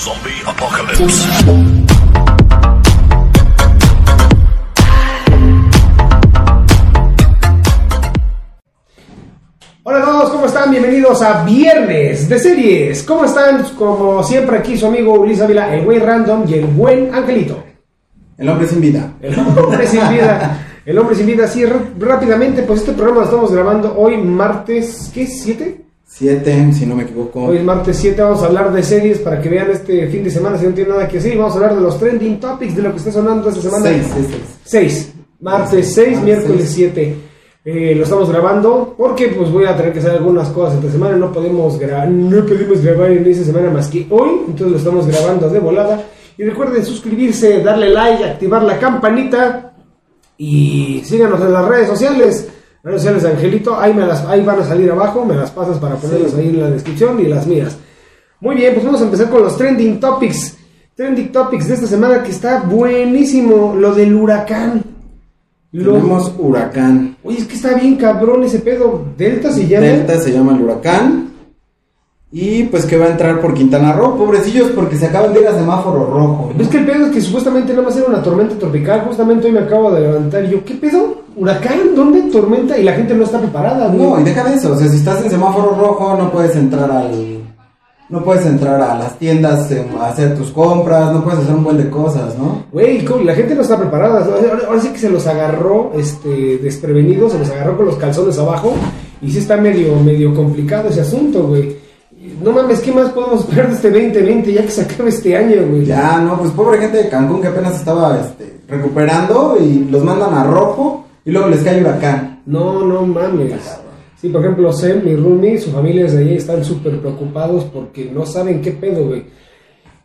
Zombie Apocalypse. Hola a todos, ¿cómo están? Bienvenidos a Viernes de Series. ¿Cómo están? Como siempre aquí su amigo Ulises Ávila, el güey random y el buen Angelito. El hombre sin vida. El hombre sin vida. El hombre sin vida. Así rápidamente, pues este programa lo estamos grabando hoy martes, ¿qué? ¿Siete? Siete, si no me equivoco. Hoy es martes 7, vamos a hablar de series para que vean este fin de semana si no tienen nada que hacer. Vamos a hablar de los trending topics de lo que está sonando esta semana. Seis, seis, seis. 6. Martes 6, Martes miércoles seis. 7. Eh, lo estamos grabando porque pues voy a tener que hacer algunas cosas esta semana. No podemos grabar, no podemos grabar en esta semana más que hoy. Entonces lo estamos grabando de volada. Y recuerden suscribirse, darle like, activar la campanita y síganos en las redes sociales. Redes sociales de Angelito, ahí, me las, ahí van a salir abajo, me las pasas para ponerlas ahí en la descripción y las mías. Muy bien, pues vamos a empezar con los trending topics. Trending topics de esta semana que está buenísimo. Lo del huracán. Lo- Tenemos huracán. Oye, es que está bien cabrón ese pedo. Delta se llama. Delta se llama el huracán. Y pues que va a entrar por Quintana Roo, pobrecillos, porque se acaban de ir a semáforo rojo. ¿no? Es que el pedo es que supuestamente nada más era una tormenta tropical. Justamente hoy me acabo de levantar y yo, ¿qué pedo? ¿Huracán? ¿Dónde tormenta? Y la gente no está preparada, güey. No, y deja de eso, o sea, si estás en semáforo rojo no puedes entrar al... No puedes entrar a las tiendas eh, a hacer tus compras, no puedes hacer un buen de cosas, ¿no? Güey, la gente no está preparada. Ahora, ahora sí que se los agarró este, desprevenidos, se los agarró con los calzones abajo. Y sí está medio, medio complicado ese asunto, güey. No mames, ¿qué más podemos esperar de este 2020 ya que se acabe este año, güey? Ya, no, pues pobre gente de Cancún que apenas estaba este, recuperando y los mandan a rojo y luego les cae huracán. No, no mames. Sí, por ejemplo, Sem, mi roomie, su familia es de ahí, están súper preocupados porque no saben qué pedo, güey.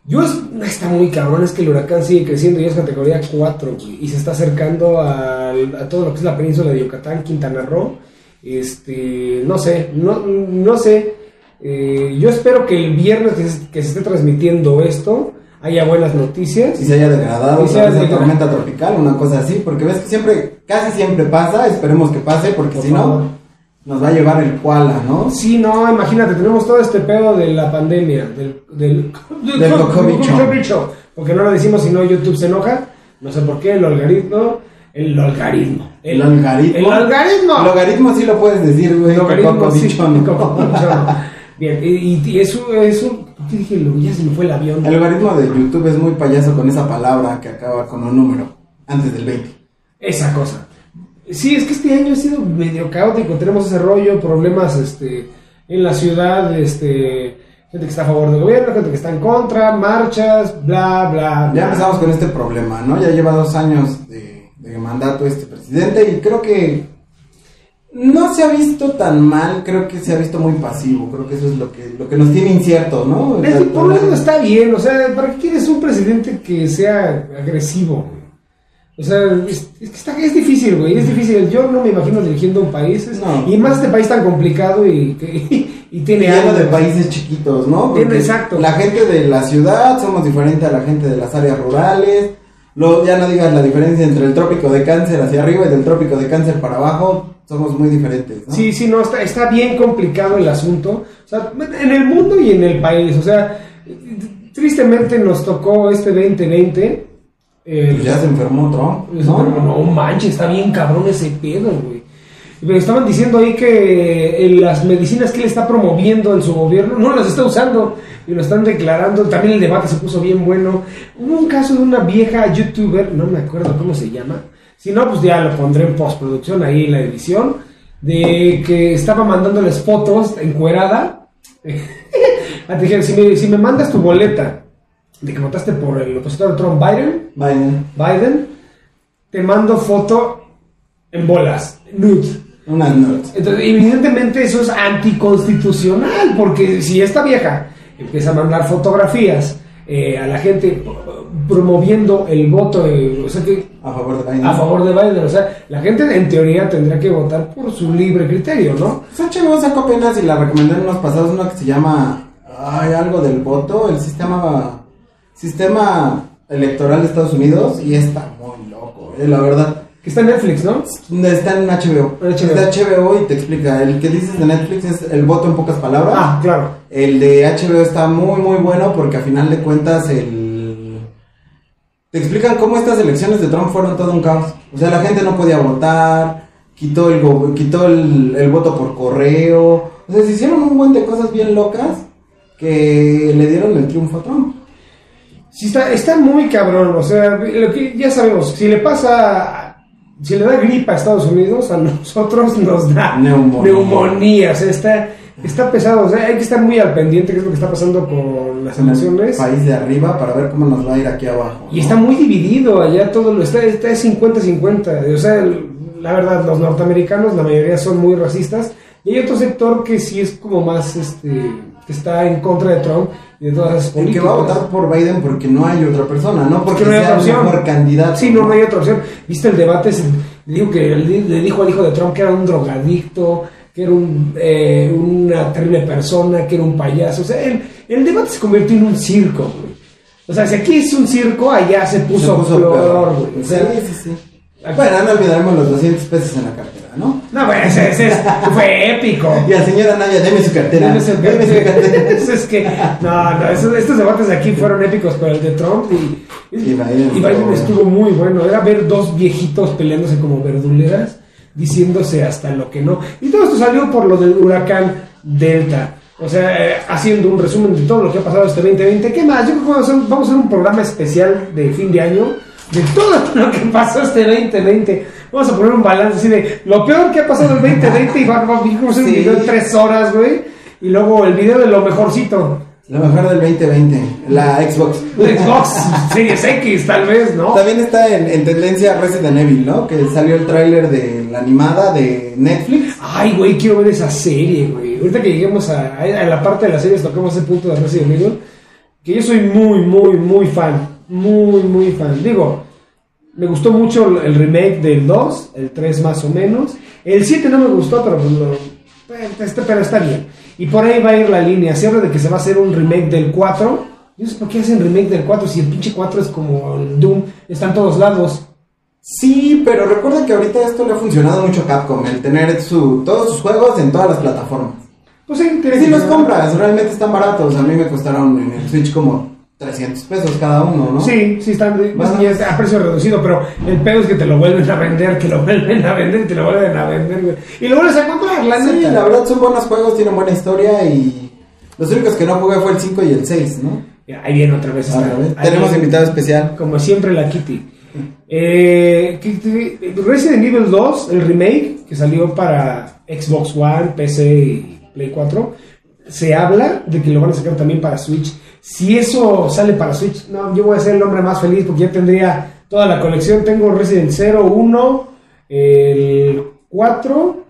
Yo es, está muy cabrón, es que el huracán sigue creciendo y es categoría 4, güey, y se está acercando al- a, todo lo que es la península de Yucatán, Quintana Roo. Este, no sé, no, no sé. Eh, yo espero que el viernes que se, que se esté transmitiendo esto haya buenas noticias. y se haya degradado Y se otra haya vez la degradado. tormenta tropical, una cosa así, porque ves que siempre, casi siempre pasa, esperemos que pase, porque Por si favor. no, nos va a llevar el koala, ¿no? Sí, no, imagínate, tenemos todo este pedo de la pandemia, del, del, Del cocobicho, Porque no lo decimos si no YouTube se enoja. No sé por qué, el algoritmo. El algoritmo. El algoritmo. El algoritmo. El logaritmo sí lo puedes decir, güey, El logaritmo, sí. Bien, y, y- eso, eso, ¿qué dije? Lo- Ya se me fue el avión. El logaritmo de YouTube es muy payaso con esa palabra que acaba con un número, antes del 20. Esa cosa. Sí, es que este año ha sido medio caótico. Tenemos ese rollo, problemas este, en la ciudad, este, gente que está a favor del gobierno, gente que está en contra, marchas, bla, bla, Ya bla. empezamos con este problema, ¿no? Ya lleva dos años de, de mandato este presidente y creo que no se ha visto tan mal, creo que se ha visto muy pasivo, creo que eso es lo que, lo que nos tiene inciertos, ¿no? Es que por lado está bien, o sea, ¿para qué quieres un presidente que sea agresivo? O sea, es, es que está, es difícil, güey, es difícil. Yo no me imagino dirigiendo un país, es- No. y más este país tan complicado y, que- y tiene Lleno de algo. países chiquitos, ¿no? Porque exacto. La gente de la ciudad somos diferente a la gente de las áreas rurales. Luego, ya no digas la diferencia entre el trópico de cáncer hacia arriba y del trópico de cáncer para abajo, somos muy diferentes, ¿no? Sí, sí, no, está, está bien complicado el asunto. O sea, en el mundo y en el país. O sea, tristemente nos tocó este 2020. eh, Pues ya se enfermó Trump, no, ¿no? no, manches, está bien cabrón ese pedo, güey. Me estaban diciendo ahí que eh, las medicinas que él está promoviendo en su gobierno no las está usando y lo están declarando. También el debate se puso bien bueno. Hubo un caso de una vieja youtuber, no me acuerdo cómo se llama. Si no, pues ya lo pondré en postproducción ahí en la edición. De que estaba mandándoles fotos encuerada. Ah, te dije, si me, si me mandas tu boleta de que votaste por el opositor de Trump Biden, Biden, Biden, te mando foto en bolas, nude. Unas. Entonces, evidentemente eso es anticonstitucional, porque si esta vieja empieza a mandar fotografías eh, a la gente promoviendo el voto, eh, o sea que A favor de Biden. a favor de Biden, o sea, la gente en teoría tendría que votar por su libre criterio, ¿no? HBO sacó apenas y la recomendé en unos pasados una que se llama ay, algo del voto, el sistema sistema electoral de Estados Unidos y está muy loco, eh, la verdad. Que está en Netflix, ¿no? Está en HBO. HBO. Es de HBO y te explica. El que dices de Netflix es el voto en pocas palabras. Ah, claro. El de HBO está muy, muy bueno porque a final de cuentas el... Te explican cómo estas elecciones de Trump fueron todo un caos. O sea, la gente no podía votar, quitó el, go- quitó el, el voto por correo. O sea, se hicieron un buen de cosas bien locas que le dieron el triunfo a Trump. Sí, está, está muy cabrón. O sea, lo que ya sabemos, si le pasa, si le da gripa a Estados Unidos, a nosotros nos da Neumonía. neumonía. O sea, está, está pesado. O sea, hay que estar muy al pendiente qué es lo que está pasando con las elecciones. país de arriba para ver cómo nos va a ir aquí abajo. Y está muy dividido allá todo lo está está 50-50. O sea, la verdad, los norteamericanos, la mayoría son muy racistas. Y hay otro sector que sí es como más, este, que está en contra de Trump y de todas esas El que políticas. va a votar por Biden porque no hay otra persona, no porque Porque no hay sea otra opción. mejor candidato. Sí, no, no hay otra opción. ¿Viste el debate? Se- Le dijo, que, le dijo al hijo de Trump que era un drogadicto, que era un, eh, una terrible persona, que era un payaso. O sea, el, el debate se convirtió en un circo, güey. O sea, si aquí es un circo, allá se Se puso, peor, peor. güey. O Sí, sea, sí, sí. Bueno, no olvidaremos los 200 pesos en la cartera, ¿no? no, bueno, ese, ese es- fue épico. Y a señora Naya, deme su cartera. Deme su cartera. Eso es que, no, no, esos- estos debates de aquí fueron épicos, pero el de Trump y, Y Biden y Biden estuvo- estuvo muy bueno. Era ver dos viejitos peleándose como verduleras, diciéndose hasta lo que no. Y todo esto salió por lo del huracán Delta. O sea, eh, haciendo un resumen de todo lo que ha pasado este 2020. ¿Qué más? Yo creo que vamos a hacer, vamos a hacer un programa especial de fin de año de todo lo que pasó este 2020. Vamos a poner un balance así de lo peor que ha pasado el 2020 y vamos a hacer un video de tres horas, güey. Y luego el video de lo mejorcito. Lo mejor del 2020, la Xbox. De Xbox Series X, tal vez, ¿no? También está en, en tendencia Resident Evil, ¿no? Que salió el tráiler de la animada de Netflix. Ay, güey, quiero ver esa serie, güey. Ahorita que lleguemos a, a la parte de las series, tocamos ese punto de Resident Evil. Que yo soy muy, muy, muy fan. Muy, muy fan. Digo, me gustó mucho el remake del 2, el 3 más o menos. El 7 no me gustó, pero pues lo, eh, este, pero está bien. Y por ahí va a ir la línea. Se habla de que se va a hacer un remake del 4. Yo sé por qué hacen remake del 4 si el pinche 4 es como el Doom, está en todos lados. Sí, pero recuerda que ahorita esto le ha funcionado mucho a Capcom, el tener su, todos sus juegos en todas las plataformas. Pues sí, si que los compras, realmente están baratos. A mí me costaron en el Switch como 300 pesos cada uno, ¿no? Sí, sí, están Más o ya está a precio reducido, pero el pedo es que te lo vuelven a vender, que lo vuelven a vender te lo vuelven a vender, güey. Y lo vuelves a comprar, la Sí, neta. la verdad son buenos juegos, tienen buena historia y los únicos que no jugué fue el 5 y el 6, ¿no? Ahí viene otra vez. esta- Tenemos viene, invitado especial. Como siempre, la Kitty. Eh, ¿qué te- Resident Evil 2, el remake, que salió para Xbox One, PC y Play 4, se habla de que lo van a sacar también para Switch. Si eso sale para Switch, no, yo voy a ser el hombre más feliz porque ya tendría toda la colección. Tengo Resident 0, 1, el 4,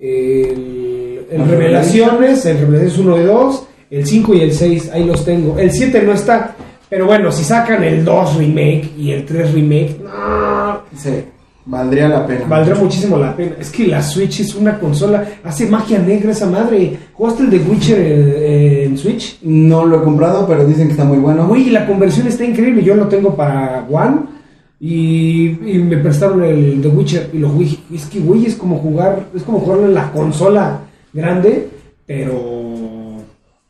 el, el El Revelaciones, el Revelaciones 1 y 2, el 5 y el 6, ahí los tengo. El 7 no está, pero bueno, si sacan el 2 remake y el 3 remake, no, Sí, valdría la pena. valdrá muchísimo la pena. Es que la Switch es una consola, hace magia negra esa madre. ¿Jugaste el de Witcher eh, en Switch? No lo he comprado, pero dicen que está muy bueno. Güey, la conversión está increíble. Yo lo tengo para One y, y me prestaron el The Witcher y lo jugué. Es que, güey, es como jugar, es como jugarlo en la consola grande, pero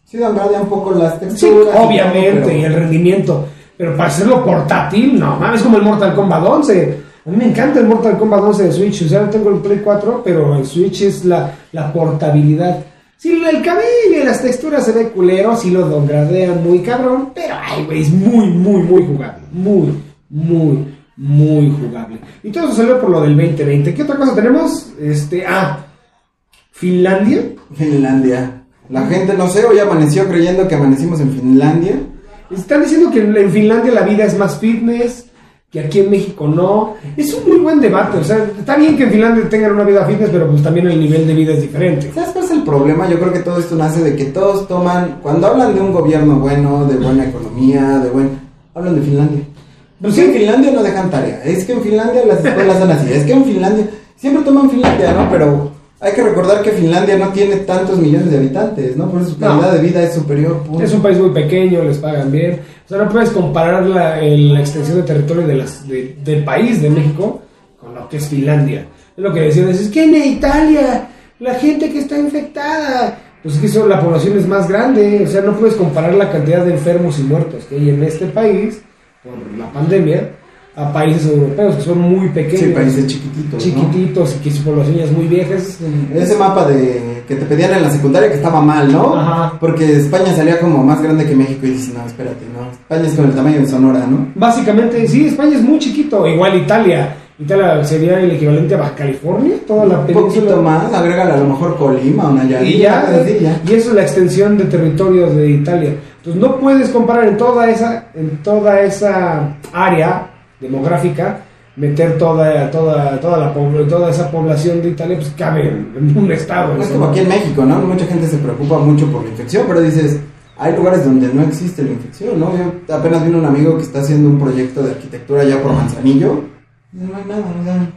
Sí, degrada un poco las Sí, texturas. y todo, obviamente, pero- y el rendimiento. Pero para hacerlo portátil, no mames, como el Mortal Kombat 11. A mí me encanta el Mortal Kombat 11 de Switch. O sea, no tengo el Play 4, pero el Switch es la, la portabilidad. Sí, el cabello y las texturas se ve culero, sí lo downgradean muy cabrón, pero ay, güey, es muy, muy, muy jugable. Muy, muy, muy jugable. Y todo eso salió por lo del 2020. ¿Qué otra cosa tenemos? Este, ah, Finlandia. Finlandia. La gente, no sé, hoy amaneció creyendo que amanecimos en Finlandia. Están diciendo que en Finlandia la vida es más fitness, que aquí en México no. Es un muy buen debate. O sea, está bien que en Finlandia tengan una vida fitness, pero pues también el nivel de vida es diferente. ¿Sabes cuál es el problema? Yo creo que todo esto nace de que todos toman, cuando hablan de un gobierno bueno, de buena economía, de buen... Hablan de Finlandia. Pues sí. en Finlandia no dejan tarea. Es que en Finlandia las escuelas son así. Es que en Finlandia... Siempre toman Finlandia, ¿no? Pero hay que recordar que Finlandia no tiene tantos millones de habitantes, ¿no? Por eso su No. calidad de vida es superior. punto. Es un país muy pequeño, les pagan bien. O sea, no puedes comparar la, el- la extensión de territorio de las, de- del país de México con lo que es Finlandia. Es lo que decían, es que en Italia, la gente que está infectada, pues es que la población es más grande, o sea, no puedes comparar la cantidad de enfermos y muertos que hay en este país por la pandemia a países europeos que son muy pequeños. Sí, países chiquititos. ¿no? chiquititos y que su población ya es muy vieja. es- Ese mapa de que te pedían en la secundaria que estaba mal, ¿no? Ajá. Porque España salía como más grande que México y dices, no, espérate, no. España es con el tamaño de Sonora, ¿no? Básicamente, sí, España es muy chiquito, igual Italia. Italia sería el equivalente a Baja California, toda la Un península. poquito más, agrégale a lo mejor Colima o Nayarit. Y ya, así, ya. y eso es la extensión de territorio de Italia. Entonces no puedes comparar en toda esa, en toda esa área demográfica, meter toda, toda, toda la toda esa población de Italia, pues cabe en, un estado. Es ¿no? como aquí en México, ¿no? Mucha gente se preocupa mucho por la infección, pero dices, hay lugares donde no existe la infección, ¿no? Yo apenas vino un amigo que está haciendo un proyecto de arquitectura ya por Manzanillo. y No hay nada, o sea,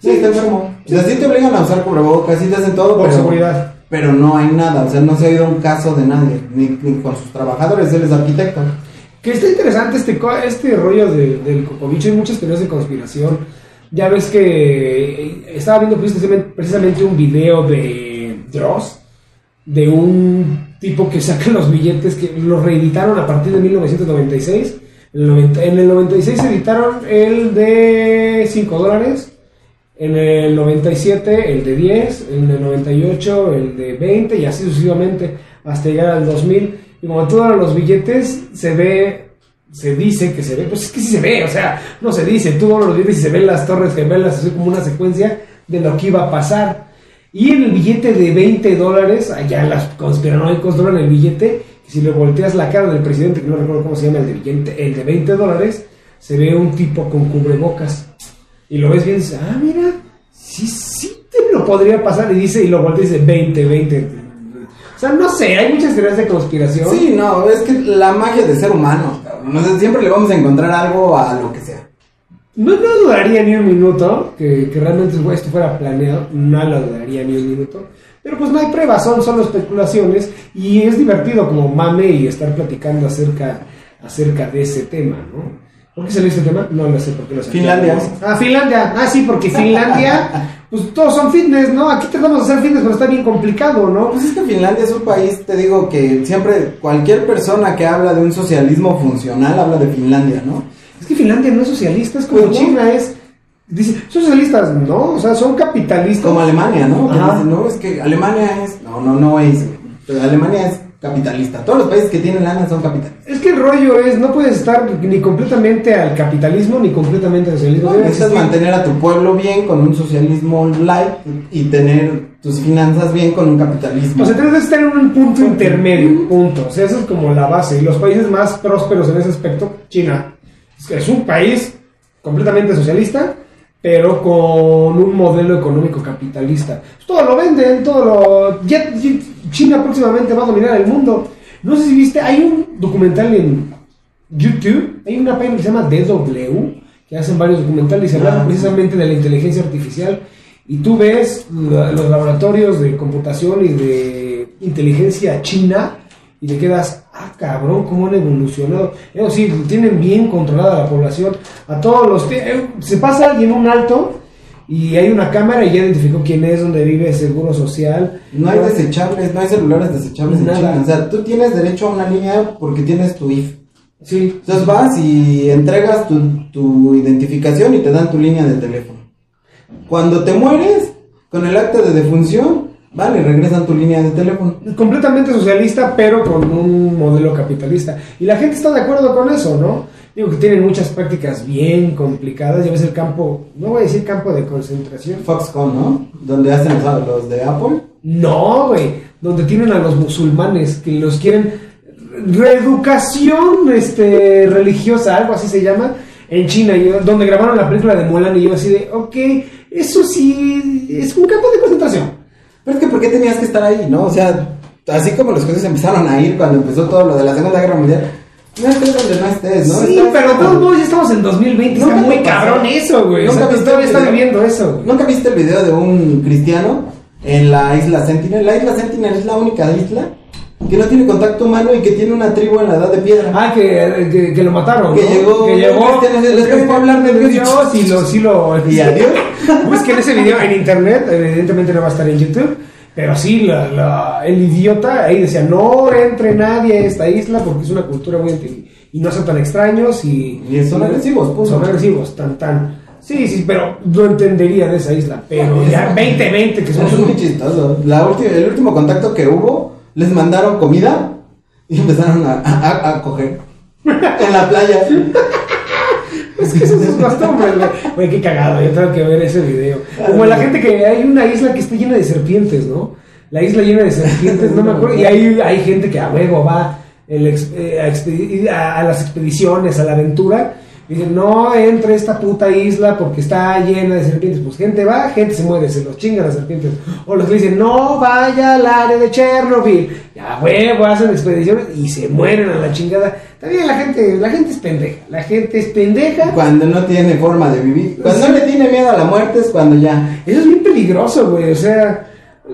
Sí, está enfermo. O sea, sí te obligan a usar cubrebocas, sí te hacen todo, Por pero, seguridad. pero no hay nada. O sea, no se ha oído un caso de nadie, ni, ni con sus trabajadores, él es arquitecto. Que está interesante este, este rollo de- del cocobicho. Hay muchas teorías de conspiración. Ya ves que eh, estaba viendo precisamente, un video de Dross, de un tipo que saca los billetes que los reeditaron a partir de 1996. En el, 90 en el 96 editaron el de 5 dólares. En el 97 el de 10, en el 98 el de 20 y así sucesivamente hasta llegar al 2000. Y como todos los billetes se ve, se dice que se ve, pues es que sí se ve, o sea, no se dice, tú doblas los billetes y se ven las torres gemelas, así como una secuencia de lo que iba a pasar. Y el billete de 20 dólares, allá las conspiranoicos doblan el billete, y si le volteas la cara del presidente, que no recuerdo cómo se llama el de, billete, el de 20 dólares, se ve un tipo con cubrebocas. Y lo ves bien y dices, ah, mira, sí, sí te lo podría pasar. Y dice, y lo voltea y dice 20, 20. O sea, no sé, hay muchas teorías de conspiración. Sí, no, es que la magia de ser humano, cabrón. O sea, siempre le vamos a encontrar algo a lo que sea. No, no dudaría ni un minuto que, que realmente güey, esto fuera planeado, no lo dudaría ni un minuto. Pero pues no hay pruebas, son solo especulaciones y es divertido como mame y estar platicando acerca, acerca de ese tema, ¿no? ¿Por qué salió este tema? No lo sé por qué lo salió. Finlandia. Ah, Finlandia. Ah, sí, porque Finlandia, pues todos son fitness, ¿no? Aquí tratamos de hacer fitness, pero está bien complicado, ¿no? Pues es que Finlandia es un país, te digo, que siempre cualquier persona que habla de un socialismo funcional habla de Finlandia, ¿no? Es que Finlandia no es socialista, es como Pues no. China, es... Dice, socialistas, ¿no? O sea, son capitalistas. Como Alemania, ¿no? No, es que Alemania es... No, no, no es. Pero Alemania es capitalista. Todos los países que tienen lana son capitalistas. Es que el rollo es, no puedes estar ni completamente al capitalismo ni completamente al socialismo. No, necesitas mantener a tu pueblo bien con un socialismo light y tener tus finanzas bien con un capitalismo. O sea, tienes que estar en un punto intermedio, punto. O sea, eso es como la base. Y los países más prósperos en ese aspecto, China, es un país completamente socialista, pero con un modelo económico capitalista. Todo lo venden, todo lo... ya- China próximamente va a dominar el mundo. No sé si viste, hay un documental en YouTube, hay una página que se llama DW, que hacen varios documentales y hablan Ah. precisamente de la inteligencia artificial. Y tú ves los laboratorios de computación y de inteligencia china y te quedas, cabrón, cómo han evolucionado. Eso sí, tienen bien controlada la población. A todos los... eh, Se pasa alguien un alto y hay una cámara y ya identificó quién es, dónde vive, seguro social. No hay desechables, no hay celulares desechables Nada. en China. O sea, tú tienes derecho a una línea porque tienes tu IF. Sí. Entonces vas y entregas tu, tu identificación y te dan tu línea de teléfono. Cuando te mueres, con el acta de defunción, vale, regresan tu línea de teléfono. completamente socialista, pero con un modelo capitalista. Y la gente está de acuerdo con eso, ¿no? Digo que tienen muchas prácticas bien complicadas. Ya ves el campo, no voy a decir campo de concentración. Foxconn, ¿no? Donde hacen los, de Apple. No, güey. Donde tienen a los musulmanes que los quieren reeducación este, religiosa, algo así se llama, en China, donde grabaron la película de Mulan y yo así de, ok, eso sí es un campo de concentración. Pero es que, ¿por qué tenías que estar ahí, no? O sea, así como los jueces empezaron a ir cuando empezó todo lo de la Segunda Guerra Mundial, no estés donde no estés, ¿no? sí, Estás- pero todos modos ya estamos en 2020, está muy cabrón eso, güey. O Nunca sea, viste todavía viviendo eso, güey. ¿Nunca viste el video de un cristiano en la isla Sentinel? La isla Sentinel es la única isla que no tiene contacto humano y que tiene una tribu en la edad de piedra. Ah, que, que, que lo mataron. Que ¿no? llegó- Que llegó. Les empezó a hablar de Dios. Y lo, sí lo. Y adiós. Busquen ese video en internet. Evidentemente no va a estar en YouTube. Pero sí, la- la- el idiota ahí decía: No entre nadie a esta isla porque es una cultura muy. antigua Y no son tan extraños y. Y son agresivos, punto. Son agresivos, tan, tan. Sí, sí, pero no entendería de esa isla. Pero ya 2020, que somos Es muy chistoso. La el último contacto que hubo, les mandaron comida y empezaron a, a- a coger en la playa. Es que eso es costumbres, güey. Qué cagado, yo tengo que ver ese video. Como la gente que hay una isla que está llena de serpientes, ¿no? La isla llena de serpientes, no me acuerdo. Y hay, hay gente que a huevo va el eh, a, a- a las expediciones, a la aventura. Y dicen, no entre esta puta isla porque está llena de serpientes. Pues gente va, gente se muere, se los chingan las serpientes. O los que dicen, no vaya al área de Chernobyl. Ya huevo, hacen expediciones y se mueren a la chingada. También la gente, la gente es pendeja. La gente es pendeja. Cuando no tiene forma de vivir. Cuando no le tiene miedo a la muerte es cuando ya. Eso es bien peligroso, güey. O sea,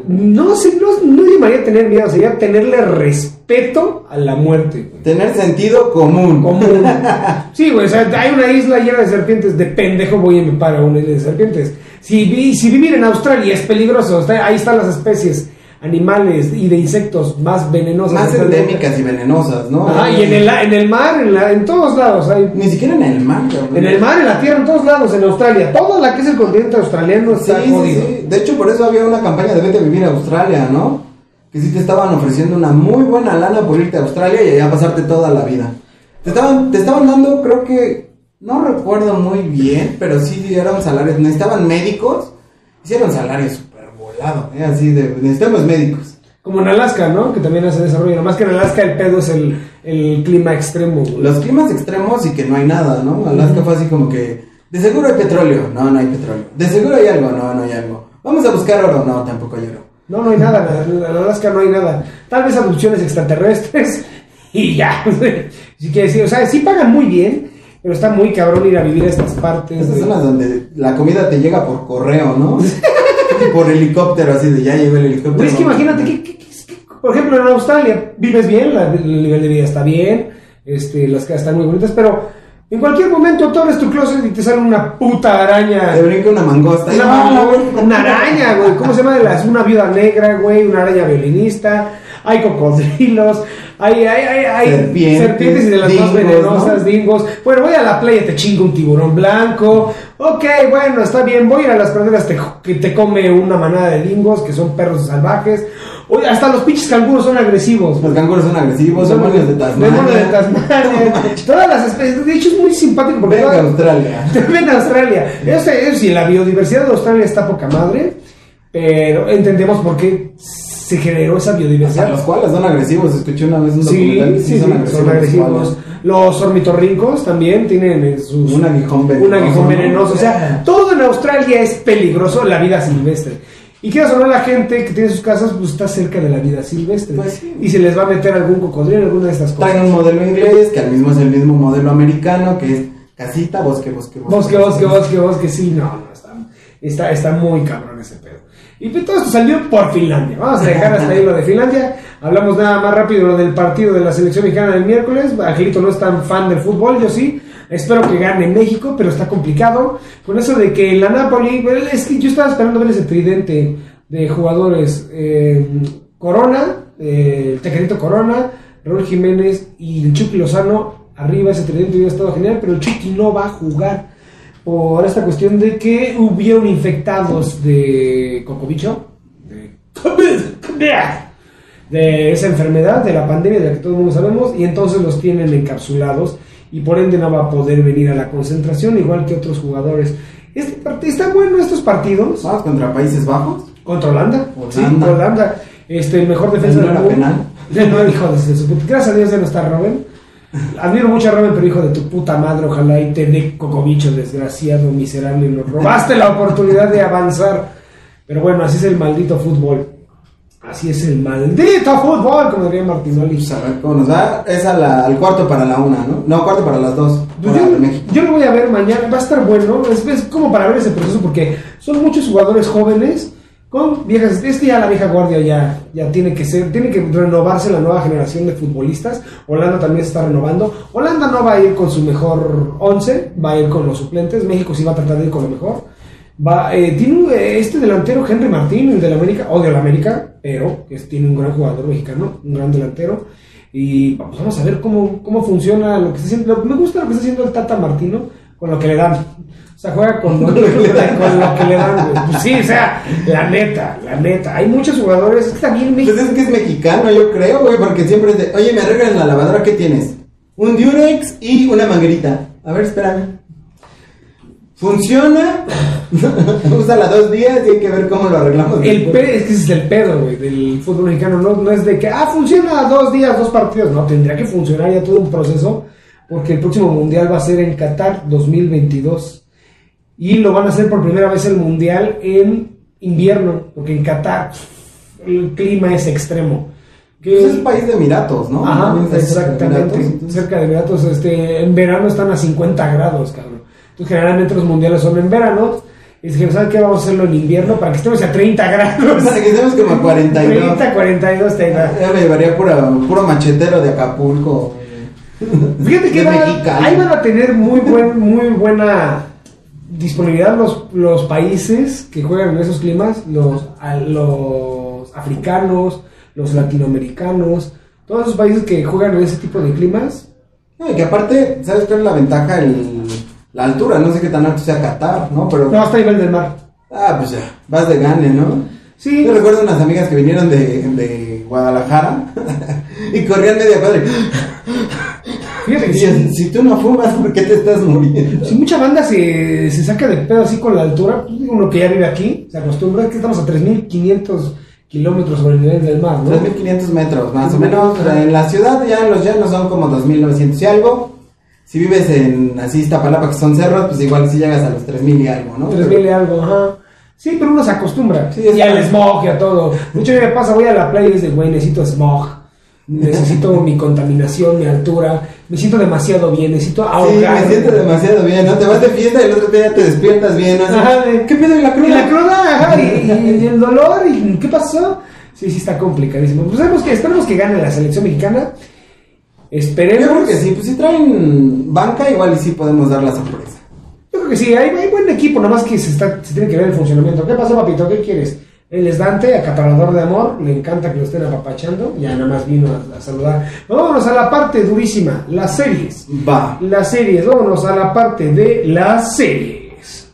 no sé, no, no llamaría tener miedo, sería tenerle respeto a la muerte, güey. Tener sentido común. Común. Sí, güey, o sea, hay una isla llena de serpientes, de pendejo voy y me paro a una isla de serpientes. Si, si vivir en Australia es peligroso, está- ahí están las especies animales y de insectos más venenosas. Más endémicas y venenosas, ¿no? Ajá, y en el, en el mar, en, la- en todos lados hay. Ni siquiera en el mar, cabrón. En el mar, en la tierra, en todos lados, en Australia. Todo la que es el continente australiano está sí, jodido. sí. De hecho, por eso había una campaña de vete a vivir a Australia, ¿no? Que sí te estaban ofreciendo una muy buena lana por irte a Australia y allá pasarte toda la vida. Te estaban, te estaban dando, creo que, no recuerdo muy bien, pero sí eran salarios, necesitaban médicos, hicieron salarios súper volados, ¿eh? así de, necesitamos médicos. Como en Alaska, ¿no? Que también hace desarrollo. Nomás que en Alaska el pedo es el, el clima extremo. güey. Los climas extremos y que no hay nada, ¿no? Alaska fue así como que, de seguro hay petróleo, no, no hay petróleo. De seguro hay algo, no, no hay algo. Vamos a buscar oro, no, tampoco hay oro. No, no hay nada. En Alaska no hay nada. Tal vez abducciones extraterrestres y ya. Así que sí, o sea, sí pagan muy bien, pero está muy cabrón ir a vivir a estas partes. Estas de- zonas donde la comida te llega por correo, ¿no? por helicóptero, así de ya llegó el helicóptero. Güey, es que imagínate que, que- que- que- por ejemplo, en Australia vives bien, la- el nivel de vida está bien, este, las casas están muy bonitas, pero en cualquier momento tú abres tu closet y te sale una puta araña. Te brinca una mangosta. Una, ¡Ah, güey! una araña, güey. ¿Cómo se llama? Una viuda negra, güey. Una araña violinista. Hay cocodrilos. Hay, hay, hay, Serpientes, y de las dingos, más venenosas, ¿no? dingos. Bueno, voy a la playa, te chingo un tiburón blanco. Ok, bueno, está bien. Voy a ir a las praderas te, que te come una manada de dingos, que son perros salvajes. Oye, hasta los pinches canguros son agresivos. Los canguros son agresivos, Son demonios de Tasmania. demonios de Tasmania. Todas las especies. De hecho, es muy simpático porque. Australia. Ven a Australia. Yo sé, yo sí, la biodiversidad de Australia está poca madre, pero entendemos por qué se generó esa biodiversidad. los cuales son agresivos. Escuché una vez un Sí, documental que sí, sí, son son agresivos. los ornitorrincos también tienen en sus... Un aguijón venenoso, Un aguijón ¿no? venenoso. O sea, todo en Australia es peligroso, la vida silvestre. Y quieras o no, la gente que tiene sus casas, pues está cerca de la vida silvestre. Pues sí. Y se les va a meter algún cocodrilo, alguna de estas cosas. Traen un modelo inglés, que al mismo es el mismo modelo americano, que es casita, bosque, bosque, Bosque, bosque, bosque, bosque, sí, no, no, está, está, está muy cabrón ese pedo. Y pues todo esto salió por Finlandia. Vamos a dejar hasta ahí lo de Finlandia. Hablamos nada más rápido lo del partido de la selección mexicana del miércoles. Angelito no es tan fan del fútbol, yo sí. Espero que gane México, pero está complicado. Con eso de que la Napoli, bueno, es que yo estaba esperando ver ese tridente de jugadores. eh, Corona, eh, el Tejerito Corona, Raúl Jiménez y el Chucky Lozano. Arriba ese tridente hubiera estado genial, pero el Chucky no va a jugar por esta cuestión de que hubieron infectados de cocobicho, de COVID, de esa enfermedad, de la pandemia de la que todo el mundo sabemos, y entonces los tienen encapsulados y por ende no va a poder venir a la concentración, igual que otros jugadores. Este part- está bueno estos partidos Vamos contra Países Bajos. contra Holanda, sí, Holanda. contra Holanda, este el mejor defensa ¿No del era mundo. penal? No, hijo de, su. Gracias a Dios ya no está Robin. Admiro mucho a Robin, pero hijo de tu puta madre, ojalá y te dé cocobicho, desgraciado, miserable. Nos robaste la oportunidad de avanzar. Pero bueno, así es el maldito fútbol. Así es el maldito fútbol, como diría Martinoli. Pues a ver cómo nos va. Es a la- al cuarto para la una, ¿no? No, cuarto para las dos. Pues yo, yo lo voy a ver mañana, va a estar bueno, es, es como para ver ese proceso porque son muchos jugadores jóvenes con viejas. Es ya la vieja guardia ya, ya tiene que ser, tiene que renovarse la nueva generación de futbolistas. Holanda también se está renovando. Holanda no va a ir con su mejor 11, va a ir con los suplentes. México sí va a tratar de ir con lo mejor. Va, eh, tiene eh, este delantero Henry Martín, el del América, odio al América, pero tiene un gran jugador mexicano, un gran delantero. Y vamos, a ver cómo, cómo funciona lo que está haciendo. Me gusta lo que está haciendo el Tata Martino con lo que le dan. O sea, juega con lo, con lo que le dan, güey. Pues sí, o sea, la neta, la neta. Hay muchos jugadores. Es que también Pues México. es que es mexicano, yo creo, güey, porque siempre es de, oye, me arreglas la lavadora, ¿qué tienes? Un Durex y una manguerita. A ver, espérame. Funciona. Úsala dos días y hay que ver cómo lo arreglamos. El pe- es que ese es el pedo, güey, del fútbol mexicano. No, no es de que, ah, funciona dos días, dos partidos. No, tendría que funcionar ya todo un proceso. Porque el próximo mundial va a ser en Qatar 2022. Y lo van a hacer por primera vez el mundial en invierno. Porque en Qatar el clima es extremo. Que- Pues es un país de Emiratos, ¿no? Ajá, de exactamente. Emiratos, cerca de Emiratos, este, en verano están a 50 grados, cabrón. Entonces, generalmente los mundiales son en verano. Y dijeron, ¿sabes qué? Vamos a hacerlo en invierno para que estemos a 30 grados. Para que estemos como a 42. 30, 42, 30. Ya me llevaría puro, puro machetero de Acapulco. Fíjate que van- ahí van a tener muy, buen, muy buena disponibilidad los, los países que juegan en esos climas, los, a- los africanos, los latinoamericanos, todos esos países que juegan en ese tipo de climas. No, y que aparte, ¿sabes cuál es la ventaja? El, la altura, no sé qué tan alto sea Qatar, ¿no? Pero, No, hasta nivel del mar. ah, pues ya, vas de gane, ¿no? Sí, Yo recuerdo unas amigas que vinieron de, de Guadalajara y corrían media cuadra. Fíjate que si tú no fumas, ¿por qué te estás muriendo? Si mucha banda se, se saca de pedo así con la altura, pues digo, uno que ya vive aquí, se acostumbra que estamos a 3.500 kilómetros sobre el nivel del mar, ¿no? 3.500 metros, más o menos. En la ciudad ya los llanos son como 2.900 y algo. Si vives en así Iztapalapa, que son cerros, pues igual si llegas a los 3.000 y algo, ¿no? 3.000 y algo, ajá. Sí, pero uno se acostumbra. Sí, y al smog y a todo. Mí me pasa, voy a la playa y es de, güey, necesito smog. Necesito mi contaminación, mi altura. Me siento demasiado bien, necesito Sí, ahogar. me siento demasiado bien, ¿no? Te vas de fiesta y el otro día te despiertas bien, ¿no? Así, Ajá, de- ¿Qué pedo en la Y cruda? la cruda, ajá, y, y el dolor, y qué pasó. Sí, sí, está complicadísimo. Pues esperemos que, esperemos que gane la selección mexicana. Esperemos. Yo creo que sí, pues si traen banca, igual y sí podemos dar la sorpresa. Yo creo que sí, hay, hay buen equipo, nada más que se, está, se tiene que ver el funcionamiento. ¿Qué pasó, papito? ¿Qué quieres? Él es Dante, acaparador de amor, le encanta que lo estén apapachando, ya nada más vino a, a saludar. Vámonos a la parte durísima, las series. Va. Las series, vámonos a la parte de las series.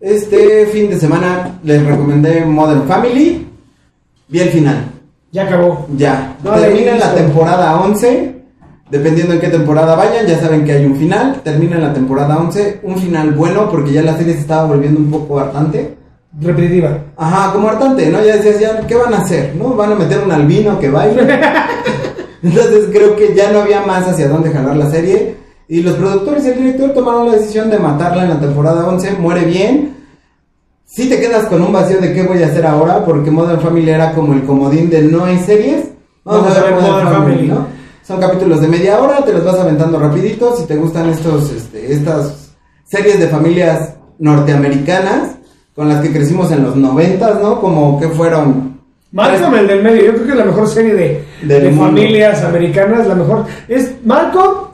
Este fin de semana les recomendé Modern Family. Vi el final. Ya acabó. Ya. No, Termina la temporada 11. Dependiendo en qué temporada vayan, ya saben que hay un final. Termina la temporada 11. Un final bueno porque ya la serie se estaba volviendo un poco hartante. Repetitiva. Ajá, como hartante, ¿no? Ya decías, ya, ¿qué van a hacer? ¿No? ¿Van a meter un albino que baile? Entonces creo que ya no había más hacia dónde jalar la serie. Y los productores y el director tomaron la decisión de matarla en la temporada 11. Muere bien. Si te quedas con un vacío de qué voy a hacer ahora, porque Modern Family era como el comodín de no hay series. Vamos, a ver Modern, Family, ¿no? Son capítulos de media hora, te los vas aventando rapidito. Si te gustan estos, este, estas series de familias norteamericanas con las que crecimos en los noventas, ¿no? Como que fueron Malcolm, el del medio, yo creo que es la mejor serie de, de familias americanas, la mejor. Es Malcolm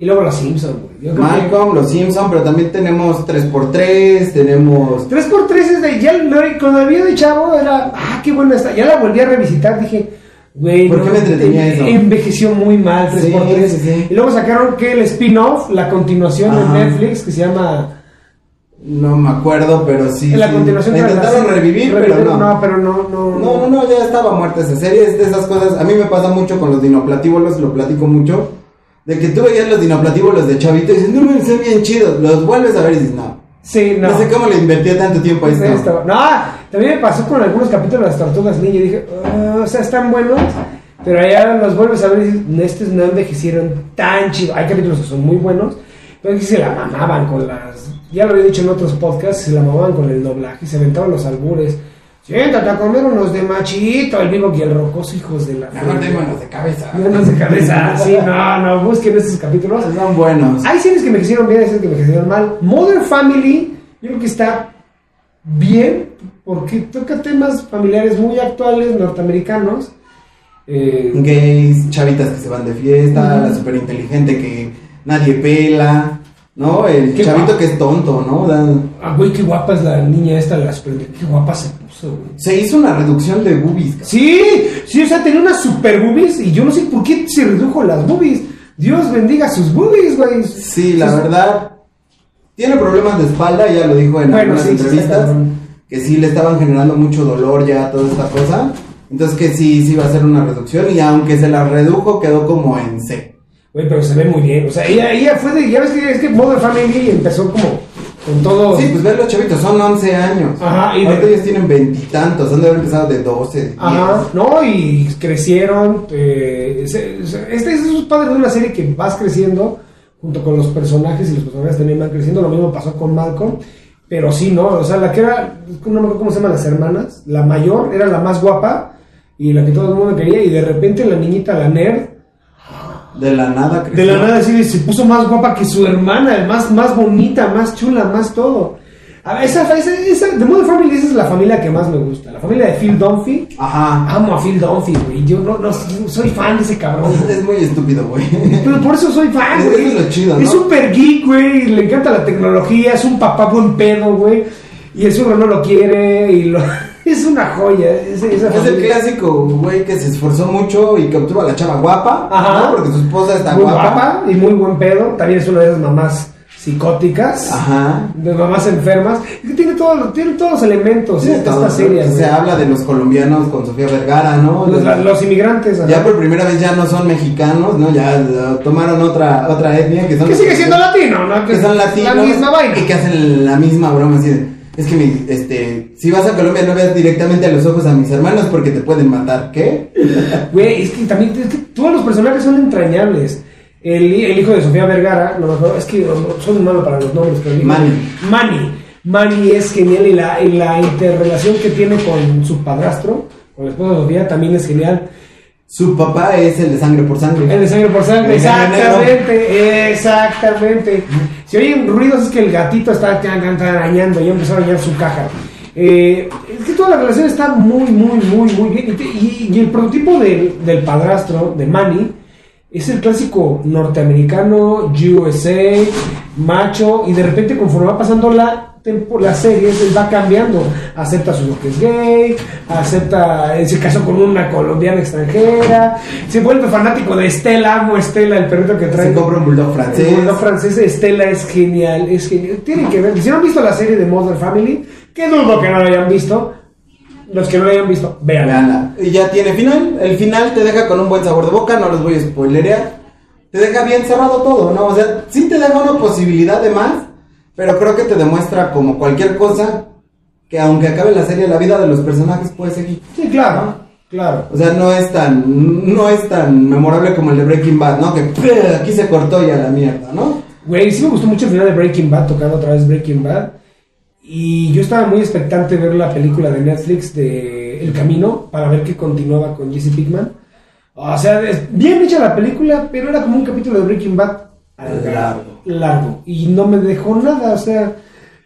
y luego los Simpsons, güey. Que- Malcolm, Los Simpson, pero también tenemos 3x3, tenemos 3x3 es de. Ya lo- cuando la vi de chavo era. Ah, qué buena está. Ya la volví a revisitar. Dije, güey. ¿Por qué me entretenía en- eso? Envejeció muy mal 3x3. Sí, sí, sí. Y luego sacaron que el spin-off, la continuación Ajá. de Netflix, que se llama. No me acuerdo, pero sí. la sí. continuación La de la intentaron revivir, pero no. No, pero no, no. No, no, no, ya estaba muerta esa serie. Es de esas cosas. A mí me pasa mucho con los dinoplatívolos, lo platico mucho. De que tú veías los dinoplatívolos de chavito y dices, no, me son bien chidos. Los vuelves a ver y dices, no. Sí, no. No, sé cómo le invertía tanto tiempo a esto. Esto. No, también me pasó con algunos capítulos de las tortugas ninja. y Dije, "Ah, o sea, están buenos, pero allá los vuelves a ver y dices, estos no envejecieron tan chido. Hay capítulos que son muy buenos, pero es que se la mamaban con las. Ya lo había dicho en otros podcasts, se la mamaban con el doblaje, se aventaban los albures. Siéntate a comer unos de machito, el vivo y el rocoso, hijos de la. Mejor démonos de cabeza. Manos de cabeza, sí, no, no, busquen esos capítulos. Son buenos. Hay series que me hicieron bien, hay series que me hicieron mal. Modern Family, yo creo que está bien, porque toca temas familiares muy actuales, norteamericanos. Eh, Gays, chavitas que se van de fiesta, Ujú. la súper inteligente que nadie pela, ¿no? El Qué chavito que es tonto, ¿no? Da- ah, güey, qué guapa es la niña esta, la super... Qué guapa se puso, güey. Se hizo una reducción de boobies, cabrón. Sí, sí, o sea, tenía unas super boobies y yo no sé por qué se redujo las boobies. Dios bendiga sus boobies, güey. Sí, la Sus- verdad. Tiene problemas de espalda, ya lo dijo en Bueno, algunas sí, entrevistas. que sí le estaban generando mucho dolor ya toda esta cosa. Entonces que sí, sí va a ser una reducción. Y aunque se la redujo, quedó como en C. Güey, pero se ve muy bien. O sea, ella, ella fue de. Ya ves que es que Mother Family empezó como con todo. Sí, pues ver los chavitos, son 11 años. Ajá, y de- Ahorita ellos tienen veintitantos, han de haber empezado de 12. de 10. Ajá, no, y crecieron. eh, este es un padre de una serie que vas creciendo junto con los personajes y los personajes también van creciendo. Lo mismo pasó con Malcolm. Pero sí, no, o sea, la que era, no me acuerdo cómo se llaman las hermanas. La mayor era la más guapa y la que todo el mundo quería. Y de repente la niñita, la nerd, De la nada de creció. la nada sí, se puso más guapa que su hermana, más, más bonita, más chula, más todo. A ver, esa, esa, esa, The Mother Family, esa es la familia que más me gusta. La familia de Phil Dunphy. Ajá. Amo a Phil Dunphy, güey. Yo no, no soy fan de ese cabrón. Es muy estúpido, güey. Pero por eso soy fan, Eso güey. es lo chido, ¿no? Es súper geek, güey. Le encanta la tecnología. Es un papá buen pedo, güey. Y el suegro no lo quiere. Y lo... es una joya. Esa Es el clásico, güey, que se esforzó mucho y que obtuvo a la chava guapa. Ajá. ¿no? Porque su esposa está muy guapa. guapa y muy buen pedo. También es una de esas mamás psicóticas. Ajá. De mamás enfermas. Es que tiene, todo, tiene todos los elementos Sí, esta, todo, esta serie. Se güey. habla de los colombianos con Sofía Vergara, ¿no? Los, la- los inmigrantes. ajá. Ya por primera vez ya no son mexicanos, ¿no? Ya eh, tomaron otra otra etnia que son que sigue siendo latino, ¿no? que son latinos La misma vaina. y que hacen la misma broma así de, es que mi, este si vas a Colombia no veas directamente a los ojos a mis hermanos porque te pueden matar, ¿qué? Güey, es que también es que todos los personajes son entrañables. El, el hijo de Sofía Vergara, no acuerdo, es que no, soy muy malo para los nombres, pero Manny. Manny. Manny es genial y la, y la interrelación que tiene con su padrastro, con el esposo de Sofía, también es genial. Su papá es el de sangre por sangre. El de sangre por sangre, El exactamente, exactamente. Si oyen ruidos es que el gatito está, está arañando, ya empezó a arañar su caja. Eh, es que toda la relación está muy, muy, muy, muy bien. Y el prototipo del, del padrastro, de Manny, es el clásico norteamericano, USA, macho, y de repente conforme va pasando la, tempo- la serie, él va cambiando. Acepta su hijo que es gay, acepta, eh, se casó con una colombiana extranjera, se vuelve fanático de Estela, amo Estela, el perrito que trae. Se compra un bulldog francés. El bulldog francés, Estela es genial, es genial. Tienen que ver, si no han visto la serie de Modern Family, que dudo que no la hayan visto, los que no la hayan visto, véanla. Y ya tiene final. El final te deja con un buen sabor de boca, no los voy a spoilerear. Te deja bien cerrado todo, ¿no? O sea, sí te deja una posibilidad de más, pero creo que te demuestra como cualquier cosa que aunque acabe la serie, la vida de los personajes puede seguir. Sí, claro, claro. O sea, no es tan no es tan memorable como el de Breaking Bad, ¿no? Que aquí se cortó y a la mierda, ¿no? Güey, sí me gustó mucho el final de Breaking Bad, tocando otra vez Breaking Bad. Y yo estaba muy expectante de ver la película de Netflix de El Camino para ver qué continuaba con Jesse Pinkman. O sea, es bien hecha la película, pero era como un capítulo de Breaking Bad Largo. largo. Y no me dejó nada, o sea.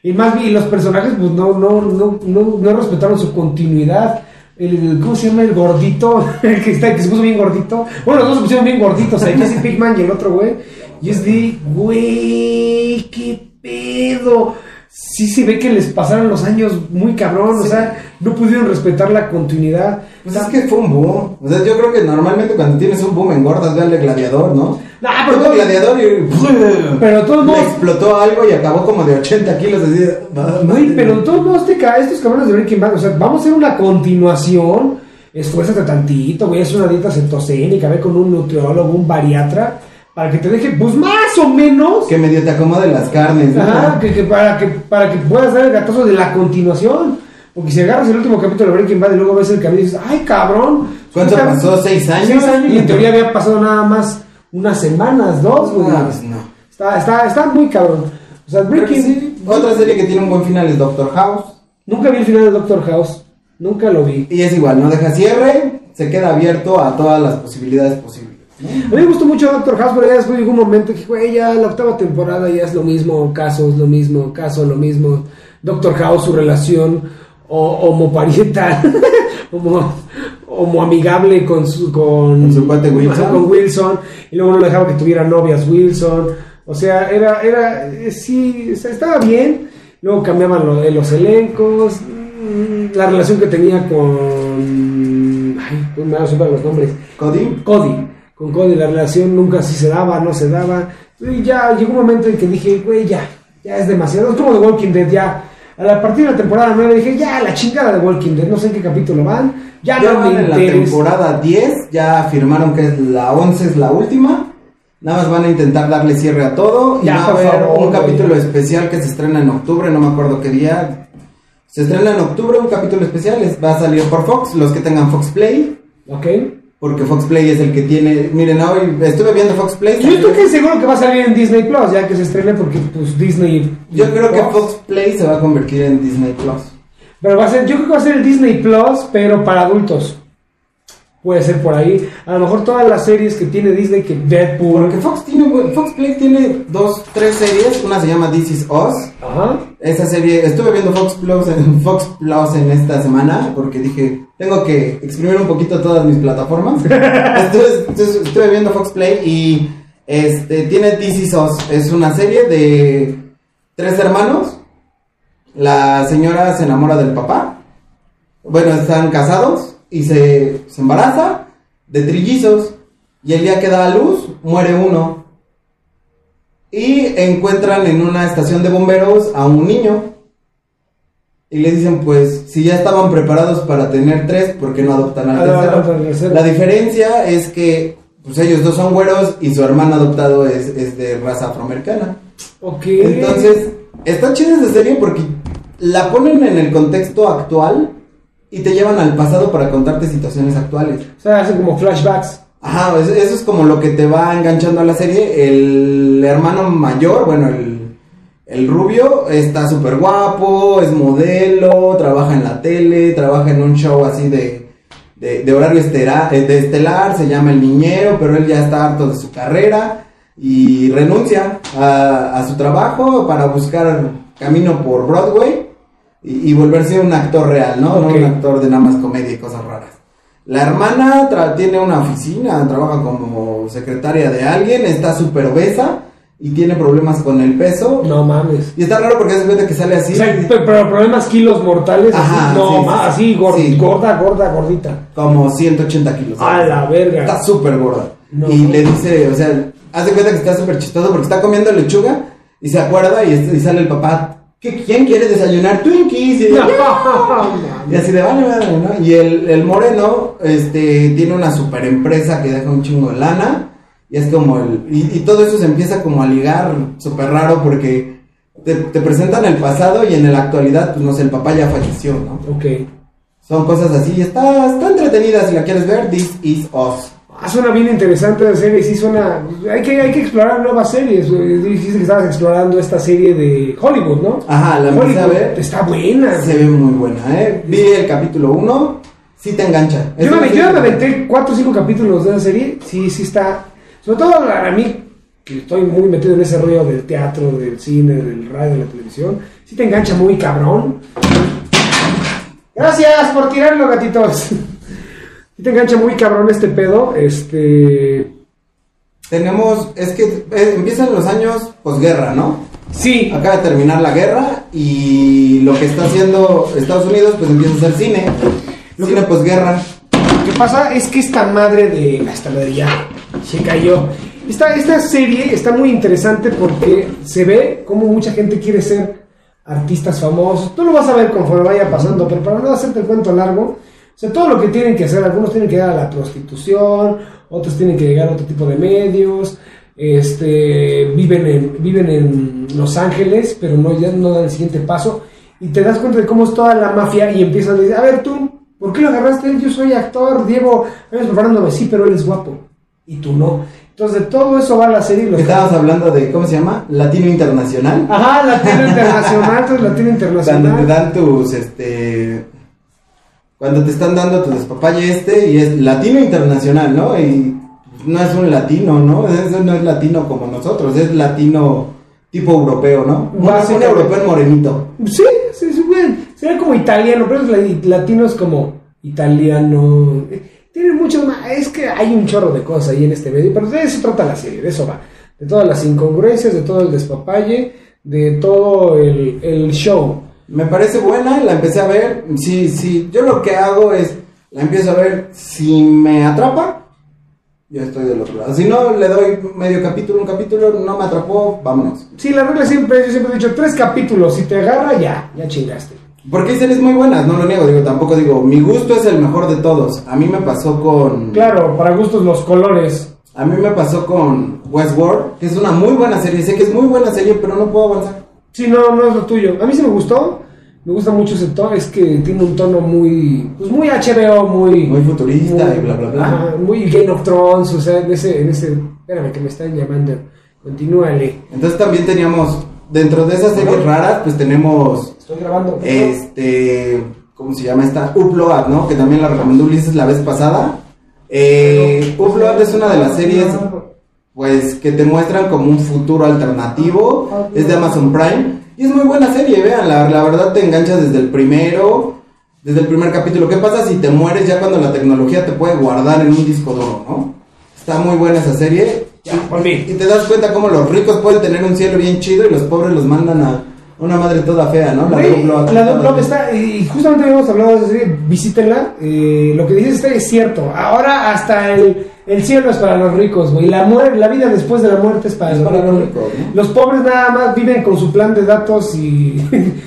Y más bien, los personajes, pues no, no, no, no, no respetaron su continuidad. El, ¿Cómo se llama? El gordito, el que, está, que se puso bien gordito. Bueno, los dos se pusieron bien gorditos, el Jesse Pinkman y el otro güey. Y es de, güey, qué pedo. Sí se ve que les pasaron los años muy cabrón, o Sí. sea, no pudieron respetar la continuidad. Pues es que fue un boom. O sea, yo creo que normalmente cuando tienes un boom engordas, ve al de gladiador, ¿no? Nah, pero todo- gladiador y Pero todos modos, explotó algo y acabó como de 80 kilos así. Güey, pero de todos modos, te ca- estos cabrones de Breaking Bad, o sea, vamos a hacer una continuación. Esfuérzate tantito, güey, es una dieta cetocénica, ve con un nutriólogo, un bariatra, para que te deje, pues más o menos. Que medio te acomode las carnes, ¿no? Ajá, que, que para, que, para que puedas dar el gatazo de la continuación. Porque si agarras el último capítulo de Breaking Bad y luego ves el camino y dices, ay cabrón. ¿Cuánto pasó? ¿Seis años? Seis años y en teoría había pasado nada más unas semanas, dos, güey. No, pues no. Está, está, está muy cabrón. O sea, Breaking sí. Otra serie que tiene un buen final es Doctor House. Nunca vi el final de Doctor House. Nunca lo vi. Y es igual, no deja cierre, se queda abierto a todas las posibilidades posibles. A mí me gustó mucho Doctor House, pero ya después llegó un momento que, güey, ya la octava temporada ya es lo mismo, casos, lo mismo, caso, lo mismo. Doctor House, su relación o- homopariental, homo, homoamigable con su, con, Con su cuate Wilson. Ajá, con Wilson, y luego no dejaba que tuviera novias Wilson, o sea, era, era, eh, sí, o sea, estaba bien, luego cambiaban lo- eh, los elencos, mm, la relación que tenía con, ay, pues me van a los nombres, Cody. Cody. Con Cody la relación nunca si se daba, no se daba. Y ya llegó un momento en que dije, güey, ya, ya es demasiado. Es como The Walking Dead, ya. A la partir de la temporada 9 dije, ya, la chingada de Walking Dead. No sé en qué capítulo van. Ya, Ya no van me en la temporada 10, ya afirmaron que es la 11 es la última. Nada más van a intentar darle cierre a todo. Y Ya, va a haber favor, un capítulo especial que se estrena en octubre, no me acuerdo qué día. Se estrena en octubre un capítulo especial, es- va a salir por Fox, los que tengan Fox Play. Ok. Porque Fox Play es el que tiene. Miren, hoy estuve viendo Fox Play. Yo estoy que seguro que va a salir en Disney Plus, ya que se estrene, porque pues Disney. Yo creo que Fox Play se va a convertir en Disney Plus. Pero va a ser, yo creo que va a ser el Disney Plus, pero para adultos. Puede ser por ahí. A lo mejor todas las series que tiene Disney, que Deadpool. Porque Fox tiene Fox Play tiene dos, tres series. Una se llama This Is Us. Ajá. Esa serie, estuve viendo Fox Plus en Fox Plus en esta semana porque dije, tengo que exprimir un poquito todas mis plataformas. Entonces, entonces, estuve viendo Fox Play y este tiene This Is Us. Es una serie de tres hermanos. La señora se enamora del papá. Bueno, están casados y se, se embaraza de trillizos. Y el día que da a luz, muere uno. Y encuentran en una estación de bomberos a un niño. Y le dicen, pues, si ya estaban preparados para tener tres, ¿por qué no adoptan al Ah, tercero? La diferencia es que, pues, ellos dos son güeros y su hermano adoptado es, es de raza afroamericana. Ok. Entonces, está chida esa serie porque la ponen en el contexto actual y te llevan al pasado para contarte situaciones actuales. O sea, hacen como flashbacks. Ajá, eso, eso es como lo que te va enganchando a la serie. El hermano mayor, bueno, el, el rubio, está súper guapo, es modelo, trabaja en la tele, trabaja en un show así de, de, de horario estera- eh, de estelar, se llama El Niñero, pero él ya está harto de su carrera y renuncia a, a su trabajo para buscar camino por Broadway y, y volverse un actor real, ¿no? No un actor de nada más comedia y cosas raras. La hermana tra- tiene una oficina, trabaja como secretaria de alguien, está súper obesa y tiene problemas con el peso. No mames. Y está raro porque se cuenta que sale así. O sea, pe- pero problemas kilos mortales, Ajá, así, no, sí, ma- así, gor- Sí. gorda, gorda, gordita. como 180 kilos. A la verga. Está súper gorda. No. Y le dice, o sea, hace cuenta que está súper chistoso porque está comiendo lechuga y se acuerda y sale el papá. ¿Qué, ¿Quién quiere desayunar? Twinkies. Y, No, y así de vale, vale, ¿no? Y el, el moreno este, tiene una super empresa que deja un chingo de lana. Y es como el. Y, y todo eso se empieza como a ligar súper raro porque te, te presentan el pasado y en la actualidad, pues no sé, el papá ya falleció, ¿no? Ok. Son cosas así. Está, está entretenida si la quieres ver. This is us. Ah, suena bien interesante la serie, sí suena... Hay que, hay que explorar nuevas series. Dijiste que estabas explorando esta serie de Hollywood, ¿no? Ajá, la a Hollywood ver. está buena. Se ve muy buena, ¿eh? Vi el capítulo 1. Sí te engancha. Yo me, yo me aventé cuatro o cinco capítulos de la serie. Sí, sí está. Sobre todo a a mí, que estoy muy metido en ese rollo del teatro, del cine, del radio, de la televisión. Sí te engancha muy cabrón. Gracias por tirarlo, gatitos. Te engancha muy cabrón este pedo. Este. Tenemos, es que eh, empiezan los años posguerra, ¿no? Sí. Acaba de terminar la guerra y lo que está haciendo Estados Unidos, pues empieza a hacer cine. Lo cine que- posguerra. Lo que pasa es que esta madre de. Esta madre ya se cayó. Esta, esta serie está muy interesante porque se ve como mucha gente quiere ser artistas famosos. Tú lo vas a ver conforme vaya pasando, pero para no hacerte el cuento largo, o sea, todo lo que tienen que hacer, algunos tienen que llegar a la prostitución, otros tienen que llegar a otro tipo de medios, este, viven en, viven en Los Ángeles, pero no, ya no dan el siguiente paso, y te das cuenta de cómo es toda la mafia y empiezan a decir, a ver tú, ¿por qué lo agarraste? Yo soy actor, llevo años preparándome, sí, pero él es guapo, y tú no. Entonces de todo eso va la serie. y los- Estábamos hablando de, ¿cómo se llama? Latino Internacional. Ajá, Latino Internacional, entonces Latino Internacional. dan tus, este... Cuando te están dando tu despapalle este y es latino internacional, ¿no? Y no es un latino, ¿no? Eso no es latino como nosotros, es latino tipo europeo, ¿no? Un, un europeo morenito. Sí, sí, sí, güey. Sería como italiano, pero latino es como italiano. Tiene mucho más. Es que hay un chorro de cosas ahí en este medio, pero de eso trata la serie, de eso va. De todas las incongruencias, de todo el despapalle, de todo el, el show. Me parece buena, la empecé a ver. Sí, sí, yo lo que hago es, la empiezo a ver, si me atrapa, yo estoy del otro lado. Si no, le doy medio capítulo, un capítulo, no me atrapó, vámonos. Sí, la regla siempre, yo siempre he dicho, tres capítulos, si te agarra, ya, ya chingaste. Porque hay series muy buenas, no lo niego, digo, tampoco digo, mi gusto es el mejor de todos. A mí me pasó con... Claro, para gustos los colores. A mí me pasó con Westworld, que es una muy buena serie, sé que es muy buena serie, pero no puedo avanzar. Sí, no, no es lo tuyo. A mí sí me gustó. Me gusta mucho ese tono, es que tiene un tono muy, pues muy HBO, muy... Muy futurista y bla, bla, bla. Ajá, muy Game of Thrones, o sea, en ese, en ese... Espérame, que me están llamando. Continúale. Entonces también teníamos, dentro de esas series raras, pues tenemos Estoy grabando. este, ¿cómo se llama esta? Upload, ¿no? Que también la recomendó Ulises la vez pasada. Eh, Upload es una de las series, pues, que te muestran como un futuro alternativo. Es de Amazon Prime. Y es muy buena serie, vean, la, la verdad te enganchas desde el primero, desde el primer capítulo. ¿Qué pasa si te mueres ya cuando la tecnología te puede guardar en un disco duro, no? Está muy buena esa serie. Ya, volví. Y te das cuenta cómo los ricos pueden tener un cielo bien chido y los pobres los mandan a una madre toda fea, ¿no? La de Upload está, y justamente habíamos hablado de esa serie, visítenla, eh, lo que dices está es cierto, ahora hasta el, el cielo es para los ricos, güey, la, muerte, la vida después de la muerte es para, Es los, para ricos. los ricos, ¿no? Los pobres nada más viven con su plan de datos y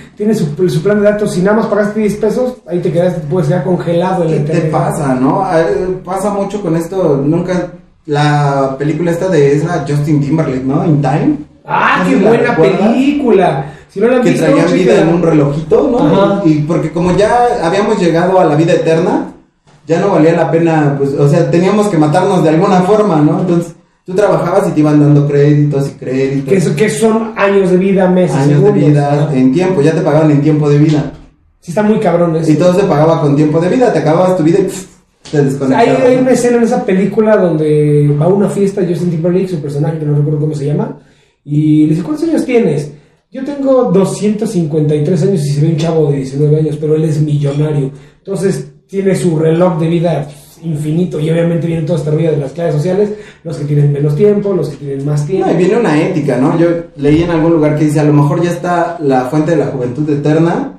tienen su, su plan de datos y nada más pagaste 10 pesos, ahí te quedaste, puedes quedar congelado en la ¿Qué te pasa, no? Ah, Pasa mucho con esto, nunca... La película esta de esa Justin Timberlake, ¿no? In Time. Ah, qué si buena película. Si no la que visto, traían vida en un relojito, ¿no? Ajá. Y porque como ya habíamos llegado a la vida eterna, ya no valía la pena, pues, o sea, teníamos que matarnos de alguna forma, ¿no? Entonces, tú trabajabas y te iban dando créditos y créditos, que, eso- que son años de vida, meses, años de vida, en tiempo, ya te pagaban en tiempo de vida. Sí está muy cabrón eso. Y todo se pagaba con tiempo de vida, te acababas tu vida y pff, te Hay, desconectabas. hay una escena en esa película donde va a una fiesta Justin Timberlake, su personaje, que no recuerdo cómo se llama, y le dice, ¿cuántos años tienes? Yo tengo 253 años y se ve un chavo de 19 años, pero él es millonario. Entonces tiene su reloj de vida infinito y obviamente viene toda esta rueda de las clases sociales, los que tienen menos tiempo, los que tienen más tiempo. No, y viene una ética, ¿no? Yo leí en algún lugar que dice, a lo mejor ya está la fuente de la juventud eterna,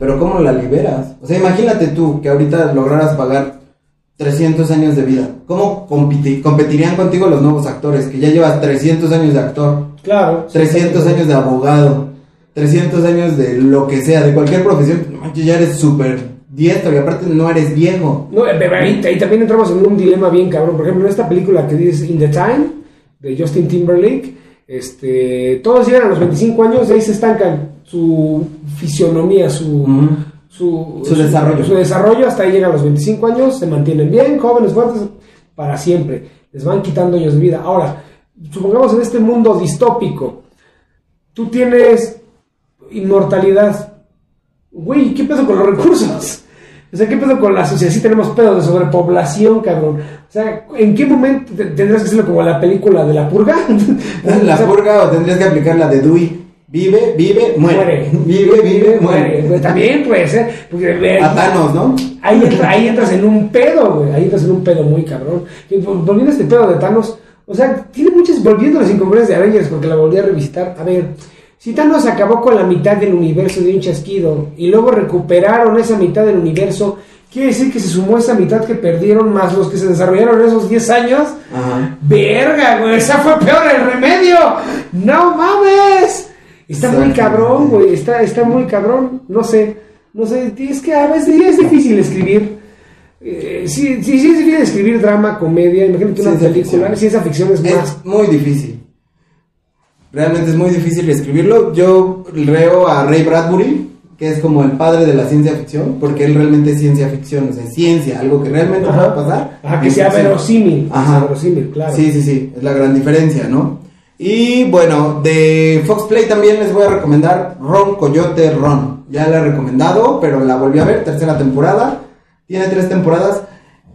pero ¿cómo la liberas? O sea, imagínate tú que ahorita lograras pagar 300 años de vida. ¿Cómo competirían contigo los nuevos actores? Que ya llevas 300 años de actor, Claro. 300 años de abogado, 300 años de lo que sea, de cualquier profesión. Ya eres súper diestro y aparte no eres viejo. No, eh, ahí, ahí también entramos en un dilema bien cabrón. Por ejemplo, en esta película que dice In the Time, de Justin Timberlake, este, todos llegan a los 25 años y ahí se estancan su fisionomía, su, su, Su desarrollo. Su desarrollo hasta ahí llegan a los 25 años, se mantienen bien, jóvenes, fuertes, para siempre. Les van quitando años de vida. Ahora, supongamos en este mundo distópico, tú tienes inmortalidad. Güey, ¿qué pedo con los recursos? O sea, ¿qué pedo con la sociedad? Sí tenemos pedo de sobrepoblación, cabrón. O sea, ¿en qué momento te- tendrás que hacerlo como la película de la purga? La O sea, purga o tendrías que aplicar la de Dewey. Vive, vive, muere. muere. Vive, vive, muere. Pues También puede ser. Porque, ve, A Thanos, ¿no? Ahí, entra- ahí entras en un pedo, güey. Ahí entras en un pedo muy cabrón. Y vol- volviendo a este pedo de Thanos, o sea, tiene muchas. Volviendo a las incongruencias de Avengers, porque la volví a revisitar. A ver, si Thanos acabó con la mitad del universo de un chasquido y luego recuperaron esa mitad del universo, quiere decir que se sumó esa mitad que perdieron más los que se desarrollaron en esos 10 años. Ajá. Verga, güey, esa fue peor el remedio. No mames. Está muy cabrón, güey. Está, está muy cabrón. No sé. No sé. Es que a veces es difícil escribir. Eh, sí, sí, sí es difícil escribir drama, comedia. Imagínate una Ciencia película. ficción. Ciencia ficción es más. Es muy difícil. Realmente es muy difícil escribirlo. Yo leo a Ray Bradbury, que es como el padre de la ciencia ficción, porque él realmente es ciencia ficción, o sea, es ciencia, algo que realmente Ajá. pueda pasar. Ajá, que sea ficción. verosímil. Ajá. verosímil, claro. Sí, sí, sí, es la gran diferencia, ¿no? Y bueno, de Fox Play también les voy a recomendar Ron Coyote Ron. Ya la he recomendado, pero la volví a ver, tercera temporada. Tiene tres temporadas.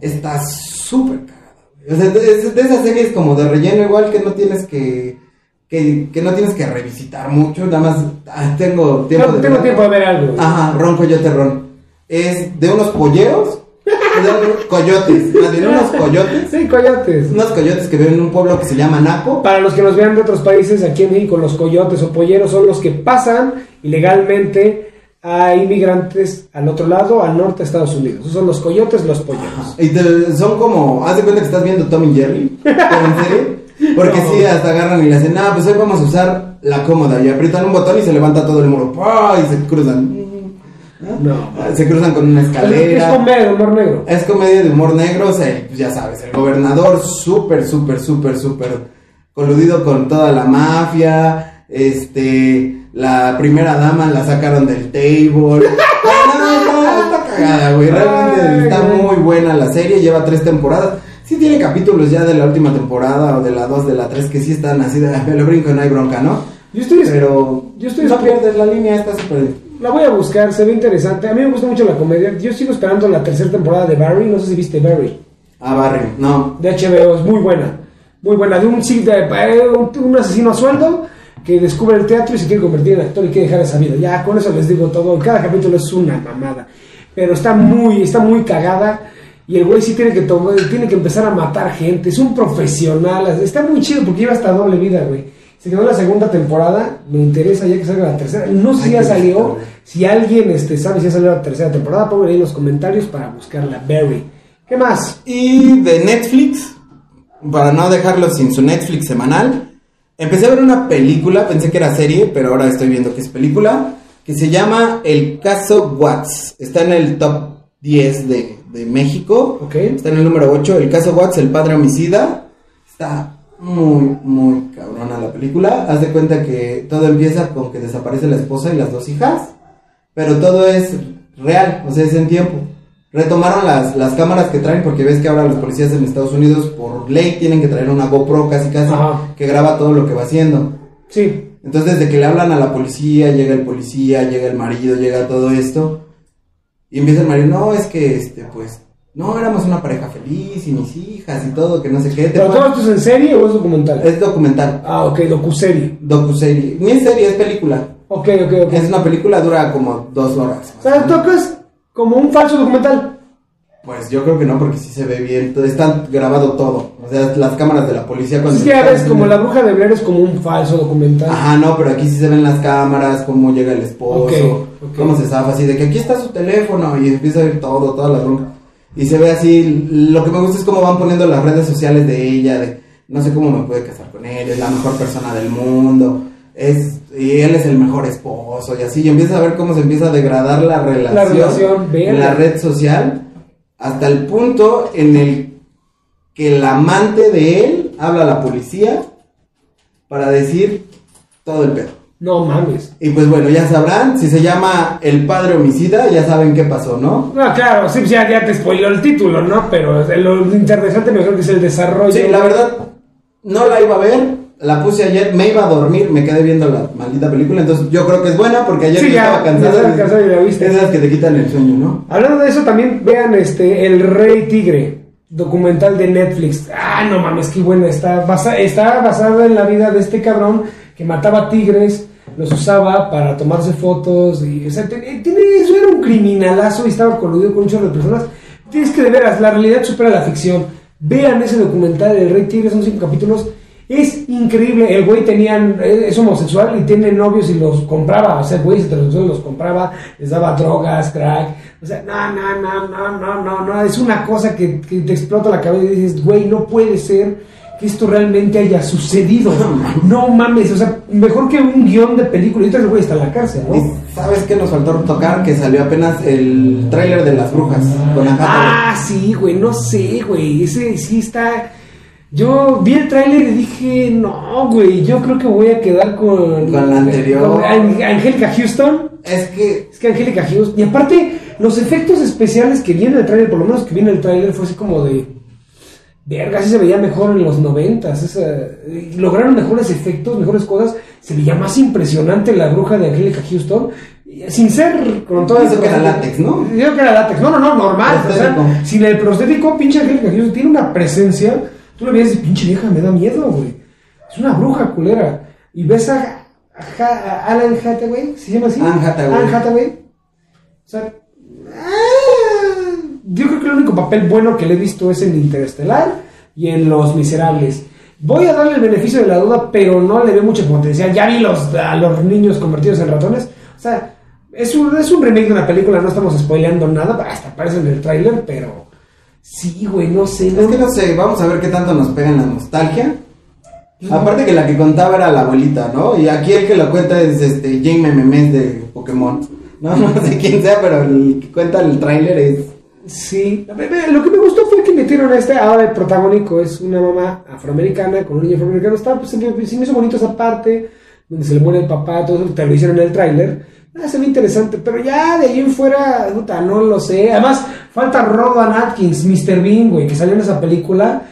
Está súper cagada. O sea, es de esas series como de relleno, igual que no tienes que que, que no tienes que revisitar mucho, nada más ah, tengo tiempo No, de tengo verla. tiempo de ver algo. Ajá, ron coyote ron. Es de unos polleros, de coyotes, más bien unos coyotes, Sí, coyotes. unos coyotes que viven en un pueblo que se llama Naco. Para los que nos vean de otros países, aquí en México los coyotes o polleros son los que pasan ilegalmente a inmigrantes al otro lado, al norte de Estados Unidos. Esos son los coyotes, los polleros. Y te- son como, haz de cuenta que estás viendo Tom y Jerry, pero en serio. Porque No. sí, hasta agarran y le hacen, ah, pues hoy vamos a usar la cómoda. Y aprietan un botón y se levanta todo el muro. ¡Pah! Y se cruzan. No. Se cruzan con una Es escalera. comer, humor negro. Es comedia de humor negro, o sea, pues ya sabes, el gobernador súper, súper, súper, súper coludido con toda la mafia, este, la primera dama la sacaron del table. No, está, está cagada, güey, realmente Ay, está güey. muy buena la serie, lleva tres temporadas. Sí tiene capítulos ya de la última temporada o de la dos, de la tres que sí están así de, "Ah, me lo brinco, no hay bronca, ¿no? Yo estoy, Pero yo estoy no pierdes la línea, está súper... La voy a buscar, se ve interesante. A mí me gusta mucho la comedia. Yo sigo esperando la tercera temporada de Barry. No sé si viste Barry. Ah, Barry, no. De HBO, es muy buena. Muy buena. De un, de- eh, un asesino a sueldo que descubre el teatro y se quiere convertir en actor y quiere dejar esa vida. Ya, con eso les digo todo. Cada capítulo es una mamada. Pero está muy, está muy cagada. Y el güey sí tiene que tomar, tiene que empezar a matar gente. Es un profesional. Está muy chido porque lleva hasta doble vida, güey. Se quedó en la segunda temporada. Me interesa ya que salga la tercera. No sé si ya salió. Si alguien este, sabe si ya salió la tercera temporada, pongan ahí en los comentarios para buscarla. Barry. ¿Qué más? Y de Netflix, para no dejarlo sin su Netflix semanal, empecé a ver una película, pensé que era serie, pero ahora estoy viendo que es película, que se llama El caso Watts. Está en el top 10 de, de México. Ok. Está en el número 8, El caso Watts, el padre homicida. Está muy, muy cabrona la película. Haz de cuenta que todo empieza con que desaparece la esposa y las dos hijas. Pero todo es real, o sea, es en tiempo. Retomaron las, las cámaras que traen porque ves que ahora los policías en Estados Unidos por ley tienen que traer una GoPro casi casi Ajá. que graba todo lo que va haciendo. Sí. Entonces desde que le hablan a la policía, llega el policía, llega el marido, llega todo esto. Y empieza el marido, no, es que este, pues, no, éramos una pareja feliz y mis hijas y todo, que no sé qué. ¿Pero todo esto es en serie o es documental? Es documental, Ah, ok, docuserie. docuserie. Ni es serie, es película. Ok, ok, ok. Es una película, dura como dos horas. O sea, tocas como un falso documental. Pues yo creo que no, porque sí se ve bien. Está grabado todo. O sea, las cámaras de la policía cuando. Que ya ves, como la bruja de Blair es como un falso documental. Ajá, no, pero aquí sí se ven las cámaras, cómo llega el esposo, cómo se zafa, así de que aquí está su teléfono y empieza a ver todo, toda la bronca. Y se ve así, lo que me gusta es cómo van poniendo las redes sociales de ella, de no sé cómo me puede casar con él, es la mejor persona del mundo, es y él es el mejor esposo y así, y empieza a ver cómo se empieza a degradar la relación, relación, en la red social hasta el punto en el que el amante de él habla a la policía para decir todo el pedo. No mames. Y pues bueno, ya sabrán, si se llama El Padre Homicida, ya saben qué pasó, ¿no? No, claro, sí, ya, ya te spoiló el título, ¿no? Pero lo interesante mejor que es el desarrollo. Sí, la verdad, no la iba a ver, la puse ayer, me iba a dormir, me quedé viendo la maldita película, entonces yo creo que es buena porque ayer Sí, yo ya, estaba cansado. ya estaba y la viste. Esas que te quitan el sueño, ¿no? Hablando de eso, también vean este El Rey Tigre, documental de Netflix. Ah, no mames, qué buena. Está, basa- está basada en la vida de este cabrón que mataba tigres, los usaba para tomarse fotos. Y, o sea, eh, tiene, eso era un criminalazo y estaba coludido con un chorro de personas. Tienes que de veras, la realidad supera la ficción. Vean ese documental El Rey Tigre, son cinco capítulos. Es increíble, el güey tenía, es homosexual y tiene novios y los compraba, o sea, güey heterosexual los compraba, les daba drogas, crack, o sea, no, no, no, no, no, no, no, es una cosa que, que te explota la cabeza y dices, güey, no puede ser que esto realmente haya sucedido, no mames, o sea, mejor que un guion de película, y entonces el güey está en la cárcel, Y ¿no? sabes que nos faltó tocar que salió apenas el tráiler de las brujas con Hathaway. Ah, sí, güey, no sé, güey, ese sí está... Yo vi el tráiler y dije, no, güey, yo creo que voy a quedar con... Con la anterior. con Ang- Angélica Houston. Es que Es que Angélica Houston... Y aparte, los efectos especiales que viene el tráiler, por lo menos que viene el tráiler, fue así como de... Verga, sí se veía mejor en los noventas. Lograron mejores efectos, mejores cosas. Se veía más impresionante la bruja de Angélica Houston. Sin ser con todo Pienso que era látex, ¿no? Yo que era látex. No, no, no, normal. o sea, sin el prostético, pinche Angélica Houston tiene una presencia. Tú le ves y pinche vieja, me da miedo, güey. Es una bruja culera. y ves a, a Ha- a Alan Hathaway, ¿se llama así? Anne Hathaway. Anne Hathaway. O sea, ah, yo creo que el único papel bueno que le he visto es en Interestelar y en Los Miserables. Voy a darle el beneficio de la duda, pero no le veo mucho potencial. Ya vi los, a los niños convertidos en ratones. O sea, es un, es un remake de una película, no estamos spoileando nada, hasta aparece en el tráiler, pero sí, güey, no sé. Es no- que no sé, vamos a ver qué tanto nos pega en la nostalgia. Aparte que la que contaba era la abuelita, ¿no? Y aquí el que lo cuenta es este Jane Memes de Pokémon. No, no sé quién sea, pero el que cuenta el tráiler es... Sí, lo que me gustó fue que metieron a este, ahora el protagónico es una mamá afroamericana con un niño afroamericano, está, pues se me, hizo bonito esa parte, donde se le muere el papá, todo eso, te lo hicieron en el tráiler, ah, se ve interesante, pero ya de ahí en fuera, puta, no lo sé, además falta Rowan Atkins, Mr. Bean, güey, que salió en esa película,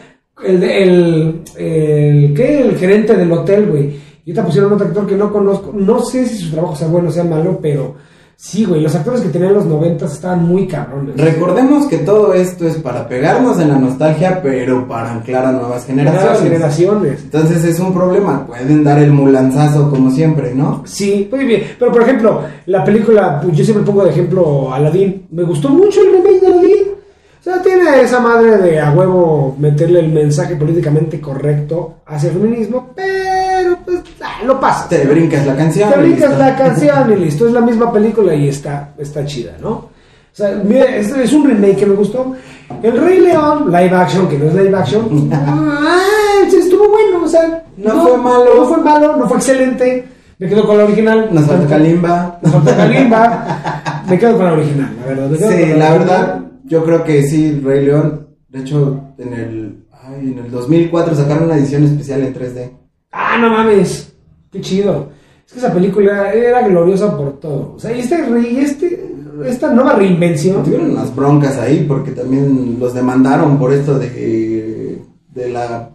el, el, el, ¿qué? El gerente del hotel, güey, y ahorita pusieron otro actor que no conozco, no sé si su trabajo sea bueno o sea malo, pero... Sí, güey, los actores que tenían en los noventas estaban muy cabrones. Recordemos que todo esto es para pegarnos en la nostalgia, pero para anclar a nuevas generaciones. Nuevas generaciones. Entonces es un problema, pueden dar el mulanzazo como siempre, ¿no? Sí, muy bien. Pero por ejemplo, la película, pues, yo siempre pongo de ejemplo Aladdin. Me gustó mucho el remake de Aladdin. O sea, tiene esa madre de a huevo meterle el mensaje políticamente correcto hacia el feminismo, pero pues lo pasa. Te brincas la canción. Te brincas la canción y listo, es la misma película y está, está chida, ¿no? O sea, mira, es, es un remake que me gustó. El Rey León, live action, que no es live action, ah, estuvo bueno, o sea, No fue malo. No fue malo, no fue excelente. Me quedo con la original. Nos falta Kalimba. Nos falta Kalimba. Me quedo con la original, la verdad. Sí, la verdad, yo creo que sí, Rey León. De hecho, en el, ay, en el 2004 sacaron una edición especial en 3D. Ah, no mames. Qué chido. Es que esa película era gloriosa por todo. O sea, y este rey, este, esta nueva reinvención. Tuvieron unas broncas ahí porque también los demandaron por esto de, de la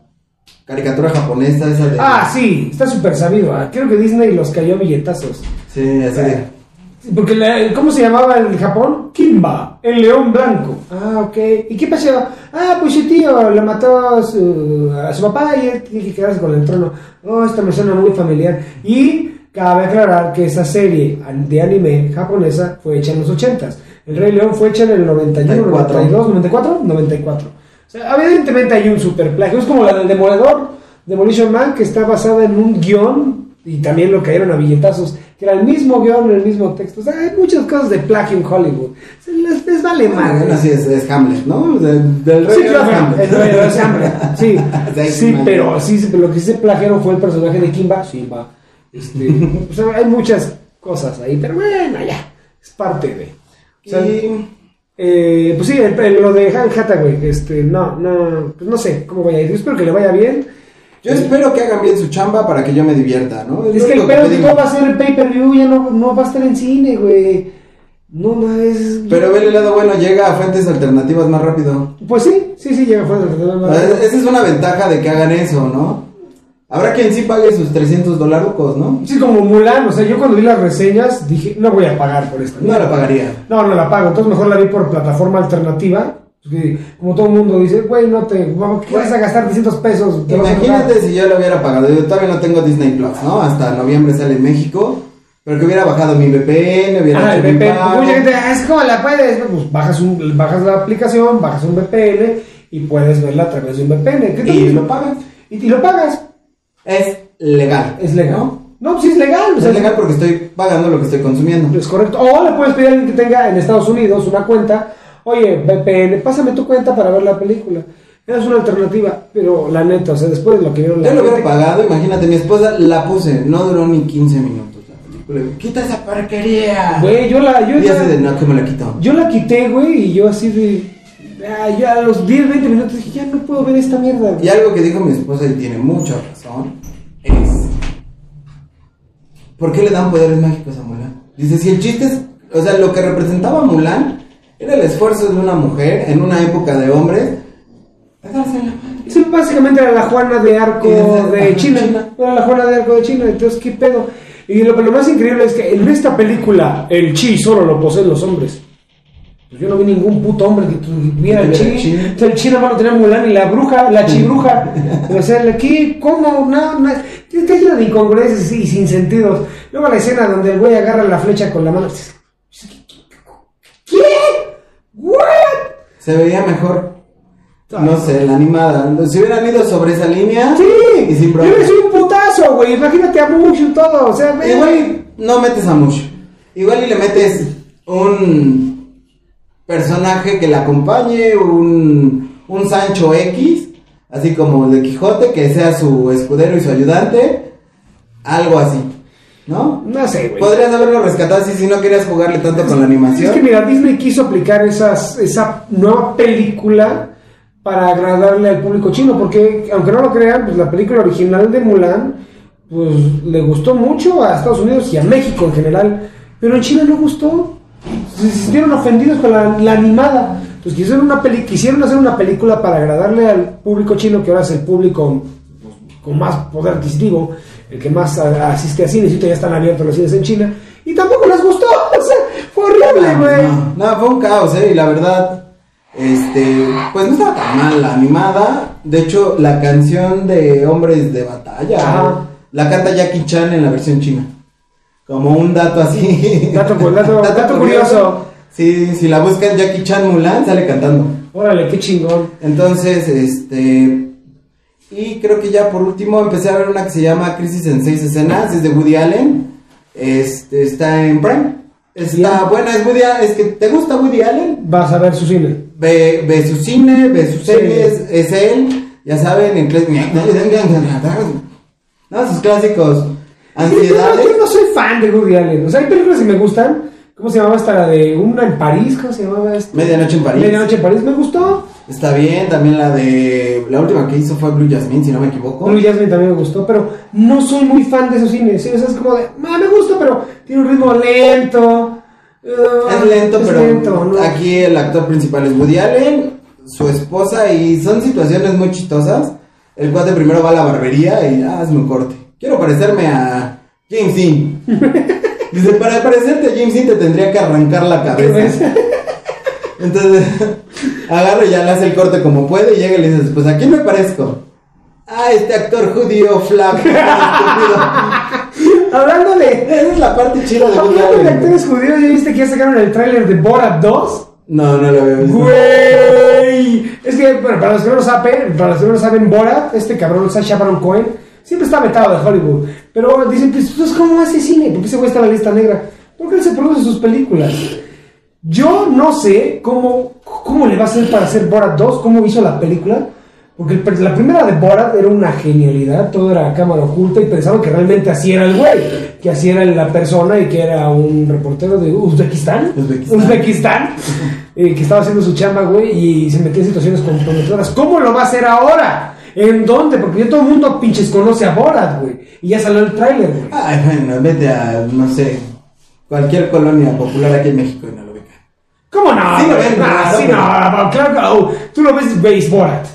caricatura japonesa esa de... Ah, sí, está súper sabido. ah. Creo que Disney los cayó a billetazos. Sí, así de... Porque, la- ¿cómo se llamaba en Japón? Kimba, el león blanco. Ah, ok. ¿Y qué pasó? Ah, pues su tío le mató a su, a su papá y él tiene que quedarse con el trono. Oh, esta me suena muy familiar. Y cabe aclarar que esa serie de anime japonesa fue hecha en los 80s. El Rey León fue hecha en el 91, 94. 92, 94, 94. O sea, evidentemente hay un super plagio. Es como la del Demoledor, Demolition Man, que está basada en un guion y también lo cayeron a billetazos, que era el mismo guion, el mismo texto. O sea, hay muchas cosas de plagio en Hollywood. Se les, les vale madre. Bueno, así es, es Hamlet, ¿no? Del, del Rey Sí, claro, Hamlet. el Rey León es Hamlet. Sí, Sí, sí, pero sí, pero lo que sí se plagiaron fue el personaje de Kimba. Simba. Este, o sea, hay muchas cosas ahí, pero bueno, ya. Es parte de. O sea, Y- eh, pues sí, el- el- lo de Han Hathaway, este, no, no, pues no sé cómo vaya a ir. Yo espero que le vaya bien. Yo espero que hagan bien su chamba para que yo me divierta, ¿no? Es que el pedo que todo va a ser el pay-per-view, ya no, no va a estar en cine, güey. No, no es. Pero ve el lado bueno, llega a fuentes alternativas más rápido. Pues sí, sí, sí, llega fuera del Ah, Esa es una ventaja de que hagan eso, ¿no? Habrá quien sí pague sus 300 dolarucos, ¿no? Sí, como Mulan, o sea, yo cuando vi las reseñas dije, no voy a pagar por esta. No la pagaría. No, no la pago, entonces mejor la vi por plataforma alternativa. Como todo el mundo dice, güey, no te. ¿Qué vas a gastar 300 pesos? Imagínate enojar". si yo lo hubiera pagado. Yo todavía no tengo Disney Plus, ¿no? Hasta noviembre sale en México. Pero que hubiera bajado mi VPN, hubiera Ah, hecho mi VPN. Mucha gente, "Ah, es como la puedes. Pues bajas, un, bajas la aplicación, bajas un VPN y puedes verla a través de un VPN. ¿Qué? Y lo pagas. Y, y lo pagas. Es legal. Es legal. ¿no? No, sí es legal. o Es legal porque estoy pagando lo que estoy consumiendo. Es correcto. O le puedes pedir a alguien que tenga en Estados Unidos una cuenta. Oye, VPN, pásame tu cuenta para ver la película. Es una alternativa, pero la neta, o sea, después de lo que vieron la Yo lo hubiera pagado, imagínate, mi esposa la puse, no duró ni 15 minutos la película. Quita esa porquería. Güey, yo la, yo, Y ya- de no, que me la quitó. yo la quité, güey, y yo así de. ah, ya a los 10, 20 minutos dije, ya no puedo ver esta mierda. güey. Y algo que dijo mi esposa y tiene mucha razón es ¿Por qué le dan poderes mágicos a Mulan? Dice, si el chiste es, o sea, lo que representaba Mulan era el esfuerzo de una mujer en una época de hombres. Sí, básicamente era la Juana de Arco de- China. China. Era la Juana de Arco de China, entonces, ¿qué pedo? Y lo, lo más increíble es que en esta película el chi solo lo poseen los hombres. Pues yo no vi ningún puto hombre que tuviera el chi. chi. Entonces el chi nada más lo tenía Mulan y la bruja, la chibruja. o sea, el aquí, ¿cómo? No, no. Está lleno de incongruencias y sin sentidos. Luego la escena donde el güey agarra la flecha con la mano. ¿Qué? Se veía mejor. No sé, la animada. Si hubieran ido sobre esa línea. Sí, Y sin yo problema. le soy un putazo, güey. Imagínate a Mushu y todo. O sea, ve, Igual no metes a Mush. Igual y le metes un personaje que la acompañe, un, un Sancho X, así como el de Quijote, que sea su escudero y su ayudante. Algo así. ¿No? No sé, güey. Podrías haberlo rescatado así si no querías jugarle tanto con la Es que animación. mira, Disney quiso aplicar esas, esa nueva película para agradarle al público chino, porque aunque no lo crean, pues la película original de Mulan, pues le gustó mucho a Estados Unidos y a México en general, pero en China no gustó, se sintieron ofendidos con la, la animada, pues quisieron, una peli quisieron hacer una película para agradarle al público chino, que ahora es el público pues, con más poder adquisitivo, el que más asiste a cines, y ya están abiertos los cines en China, y tampoco les gustó, o sea, fue horrible, güey. No, no, fue un caos, ¿eh? Y la verdad, este, pues no estaba tan mal la animada. De hecho, la canción de Hombres de Batalla la canta Jackie Chan en la versión china. Como un dato así. Dato dato- dato curioso. Sí, si la buscan Jackie Chan Mulan, sale cantando. Órale, qué chingón. Entonces, este. Y creo que ya por último empecé a ver una que se llama Crisis en seis escenas, es de Woody Allen. Este, está en Prime. Está Bien. buena, es Woody Allen. Es que te gusta Woody Allen. Vas a ver su cine. Ve, ve su cine, ve sus Sí. series, es él, ya saben, en clas- No, sus clásicos. Ansiedades. Yo no soy fan de Woody Allen. O sea, hay películas que me gustan. ¿Cómo se llamaba esta? La de una en París. ¿Cómo se llamaba esta? Medianoche en París. Medianoche en París. Me gustó. Está bien, también la de. La última que hizo fue Blue Jasmine, si no me equivoco. Blue Jasmine también me gustó. Pero no soy muy fan de esos cines. ¿sí? O sea, es como de. "Ah, me gusta, pero tiene un ritmo lento. Ah, Es lento, es pero lento, ¿no? aquí el actor principal es Woody Allen, su esposa, y son situaciones muy chistosas. El cuate primero va a la barbería y ah, hazme un corte. Quiero parecerme a James Dean. Dice, para parecerte a James Dean te tendría que arrancar la cabeza. Entonces, agarra y ya le hace el corte como puede y llega y le dice, pues ¿a quién me parezco? Ah, este actor judío flaco. estúpido". Hablando de. Esa es la parte chida de Hablando de actores judíos, ¿ya viste que ya sacaron el tráiler de Borat 2? No, no lo había visto. Güey, es que bueno, para los que no lo saben, para los que no lo saben, Borat, este cabrón Sacha Baron Cohen, siempre está vetado de Hollywood. Pero dicen, pues, pues, ¿cómo hace cine? Porque ese güey está en la lista negra. Porque él se produce sus películas. Yo no sé cómo, cómo le va a hacer para hacer Borat 2, cómo hizo la película. Porque el la primera de Borat era una genialidad, todo era cámara oculta y pensaban que realmente así era el güey, que así era la persona y que era un reportero de Uzbekistán. Uzbekistán. Uzbekistán, eh, que estaba haciendo su chamba, güey, y se metía en situaciones comprometedoras. ¿Cómo lo va a hacer ahora? ¿En dónde? Porque ya todo el mundo pinches conoce a Borat, güey. Y ya salió el tráiler, güey. Ay, bueno, vete a, no sé, cualquier colonia popular aquí en México y no. ¿Cómo no? Sí ven, Nah, claro, sí, pero- no, claro que oh, Tú lo ves, veis Borat.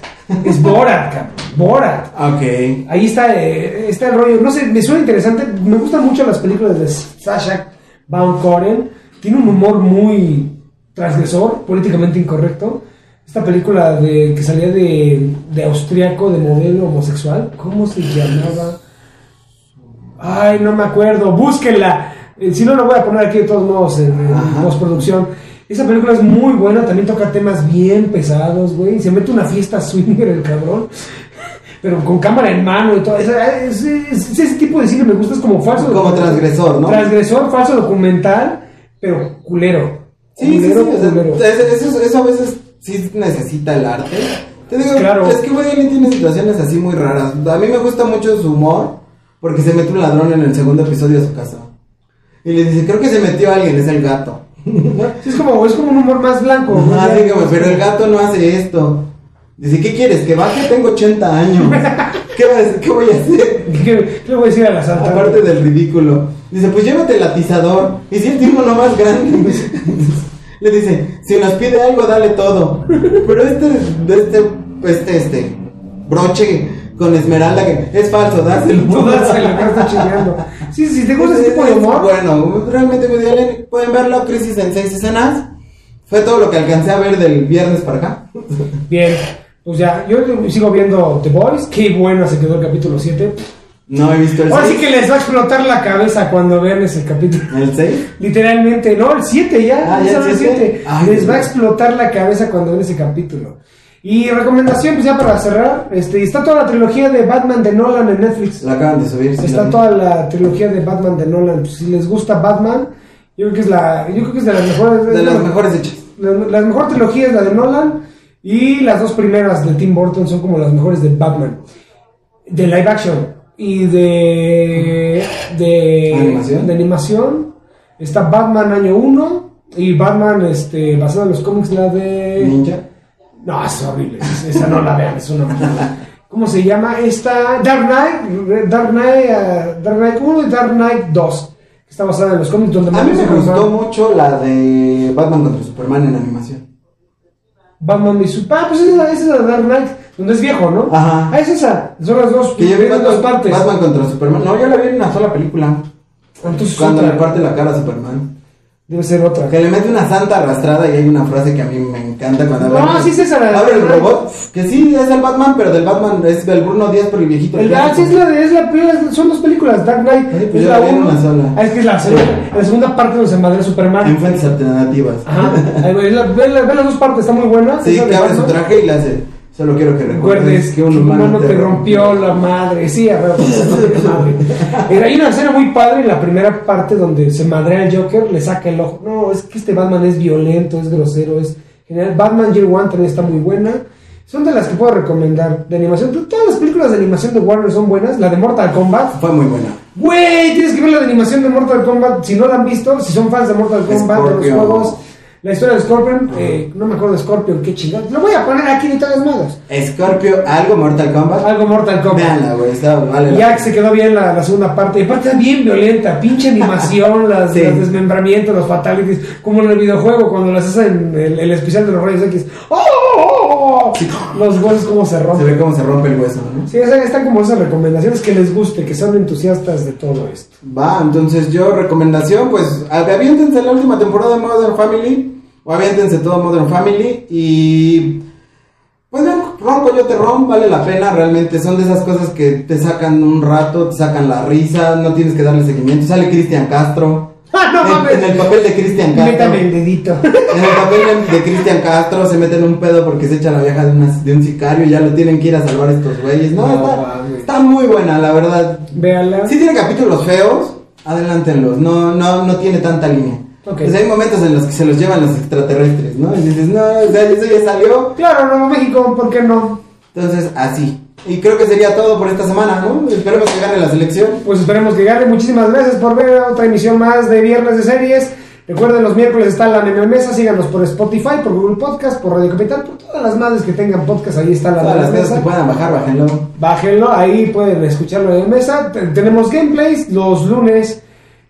Es Borat, cabrón. Borat. Ok. Ahí está, eh, está el rollo. No sé, me suena interesante. Me gustan mucho las películas de Sasha Baron Cohen. Tiene un humor muy transgresor, políticamente incorrecto. Esta película de que salía de, de austriaco, de modelo homosexual. ¿Cómo se llamaba? Ay, no me acuerdo. Búsquenla. Eh, si no, lo voy a poner aquí de todos modos en, en postproducción. Esa película es muy buena. También toca temas bien pesados, güey. Se mete una fiesta swinger el cabrón. Pero con cámara en mano y todo. Esa- es- es- ese tipo de cine me gusta. Es como falso. Como transgresor, ¿no? Transgresor, falso documental. Pero culero. Sí, sí, sí. Culero, o sea, culero. eso, a veces sí necesita el arte. Te digo, Claro. es que Woody tiene situaciones así muy raras. A mí me gusta mucho su humor porque se mete un ladrón en el segundo episodio de su casa. Y le dice, creo que se metió alguien, es el gato. Sí, es, como, es como un humor más blanco. ¿no? Como, pero el gato no hace esto. Dice, ¿qué quieres? ¿Que baje? Tengo 80 años. ¿Qué, va a? ¿Qué voy a hacer? ¿Qué, qué le voy a decir al asaltante? Aparte del ridículo. Dice, pues llévate el atizador. Y si él tiene uno más grande. Le dice, si nos pide algo, dale todo. Pero este, este, este, este, broche con esmeralda que es falso, dáselo. Todas se la está chingando. Sí, sí, si te gusta ese tipo de humor. Bueno, realmente Woody Allen, pueden verlo, Crisis en seis escenas. Fue todo lo que alcancé a ver del viernes para acá. Bien, pues ya, yo sigo viendo The Boys. Qué bueno se quedó el capítulo 7. No he visto el Ahora sí 6. que les va a explotar la cabeza cuando vean ese capítulo. ¿El 6? Literalmente, no, el 7 ya. Ah, ya el el siete. 7. Ay, Les va a explotar la cabeza cuando ven ese capítulo. Y recomendación, pues ya para cerrar, este, está toda la trilogía de Batman de Nolan en Netflix. La acaban de subir. sí, Está toda la trilogía de Batman de Nolan. Pues, si les gusta Batman, yo creo que es la, yo creo que es de las mejores. De es las la- mejores hechas. La, la mejor trilogía es la de Nolan y las dos primeras de Tim Burton son como las mejores de Batman. De live action y de de ¿Animación? de animación está Batman año 1 y Batman este basado en los cómics la de Ninja. No, es horrible. es- Esa no la vean, es una mierda. ¿Cómo se llama? Esta Dark Knight, Dark Knight, eh, Dark Knight 1 y Dark Knight 2. que Está basada en los cómics donde A mí me gustó mucho la de Batman contra Superman en animación. Batman y Superman. Ah, pues esa es la, esa es la de Dark Knight, donde es viejo, ¿no? Ajá. Ah, es esa. Son las dos. Que yo vi dos partes. Batman contra Superman. No, yo la vi en una sola película. Entonces, Cuando le parte la cara a Superman. Debe ser otra. Que le mete una santa arrastrada y hay una frase que a mí me encanta cuando No, abre- sí es esa, la- Abre el la- robot. Que sí, es el Batman, pero del Batman es el Bruno Díaz, pero el viejito. El, ah, sí, es la es la primera, son dos películas, Dark Knight, pues es la la vi en uno. una sola. Ah, es que es la segunda, la segunda parte donde se madre Superman. En fuentes alternativas. Ajá, ve, la- la- las dos partes, está muy buena. Sí, que abre su traje y le hace. Solo quiero que recuerdes que un humano, te rompió la madre. Sí, a ver, madre. Hay una escena muy padre en la primera parte donde se madrea el Joker, le saca el ojo. No, es que este Batman es violento, es grosero, es genial. Batman Year One también está muy buena. Son de las que puedo recomendar de animación. Todas las películas de animación de Warner son buenas. La de Mortal Kombat. Fue muy buena. Güey, tienes que ver la de animación de Mortal Kombat. Si no la han visto, si son fans de Mortal Kombat, de los juegos. La historia de Scorpion, eh, no me acuerdo de Scorpion, qué chingada. Lo voy a poner aquí de todas modos. Scorpio, algo Mortal Kombat. Algo Mortal Kombat. Veanla, güey, está vale. Ya se quedó bien la, la segunda parte. Y aparte está bien violenta, pinche animación, las, Sí. los desmembramientos, los fatalities, como en el videojuego cuando las hacen en el, el especial de los Reyes X. ¡Oh! oh, oh! Los huesos como se Se rompen. ve cómo se rompe el hueso, ¿no? Sí, están como esas recomendaciones que les guste, que son entusiastas de todo esto. Va, entonces yo recomendación, pues aviéntense la última temporada de Modern Family, o aviéntense todo Modern Family y pues vean, Ron Coyote Ron vale la pena, realmente son de esas cosas que te sacan un rato, te sacan la risa, no tienes que darle seguimiento, sale Cristian Castro. ¡Ah, no en, mames! en el papel de Cristian Castro. Métame el dedito. En el papel de, de Cristian Castro se mete en un pedo porque se echa la vieja de, una- de un sicario y ya lo tienen que ir a salvar estos güeyes. No, No, está, está muy buena, la verdad. Véanla. Si tiene capítulos feos, adelántenlos. No, no, no tiene tanta línea. Pues hay momentos en los que se los llevan los extraterrestres, ¿no? Y dices, no, o sea, eso ya salió. Claro, Nuevo México, ¿por qué no? Entonces, así. Y creo que sería todo por esta semana, ¿no? Esperemos que gane la selección. Pues esperemos que gane. Muchísimas gracias por ver otra emisión más de Viernes de Series. Recuerden, los miércoles está la Meme Mesa. Síganos por Spotify, por Google Podcast, por Radio Capital, por todas las madres que tengan podcast. Ahí está la Todas las cosas que Mesa. puedan bajar, bájenlo. Bájenlo, ahí pueden escuchar la Meme Mesa. Te- Tenemos gameplays los lunes.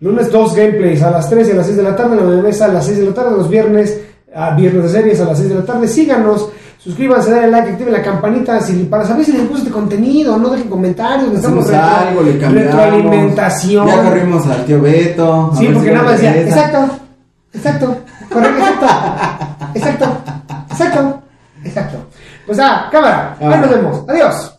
Lunes dos gameplays a las 3 y a las 6 de la tarde. La Meme Mesa a las 6 de la tarde. Los viernes, a Viernes de Series a las 6 de la tarde. Síganos. Suscríbanse, denle like, activen la campanita si, para saber si les gusta este contenido. No dejen comentarios. Necesitamos retro- algo, le retroalimentación. Ya corrimos al tío Beto. Sí, porque si nada más decía, exacto, exacto, correcto, exacto, exacto, exacto, exacto. Pues ah, cámara, ahí Ah. nos vemos. Adiós.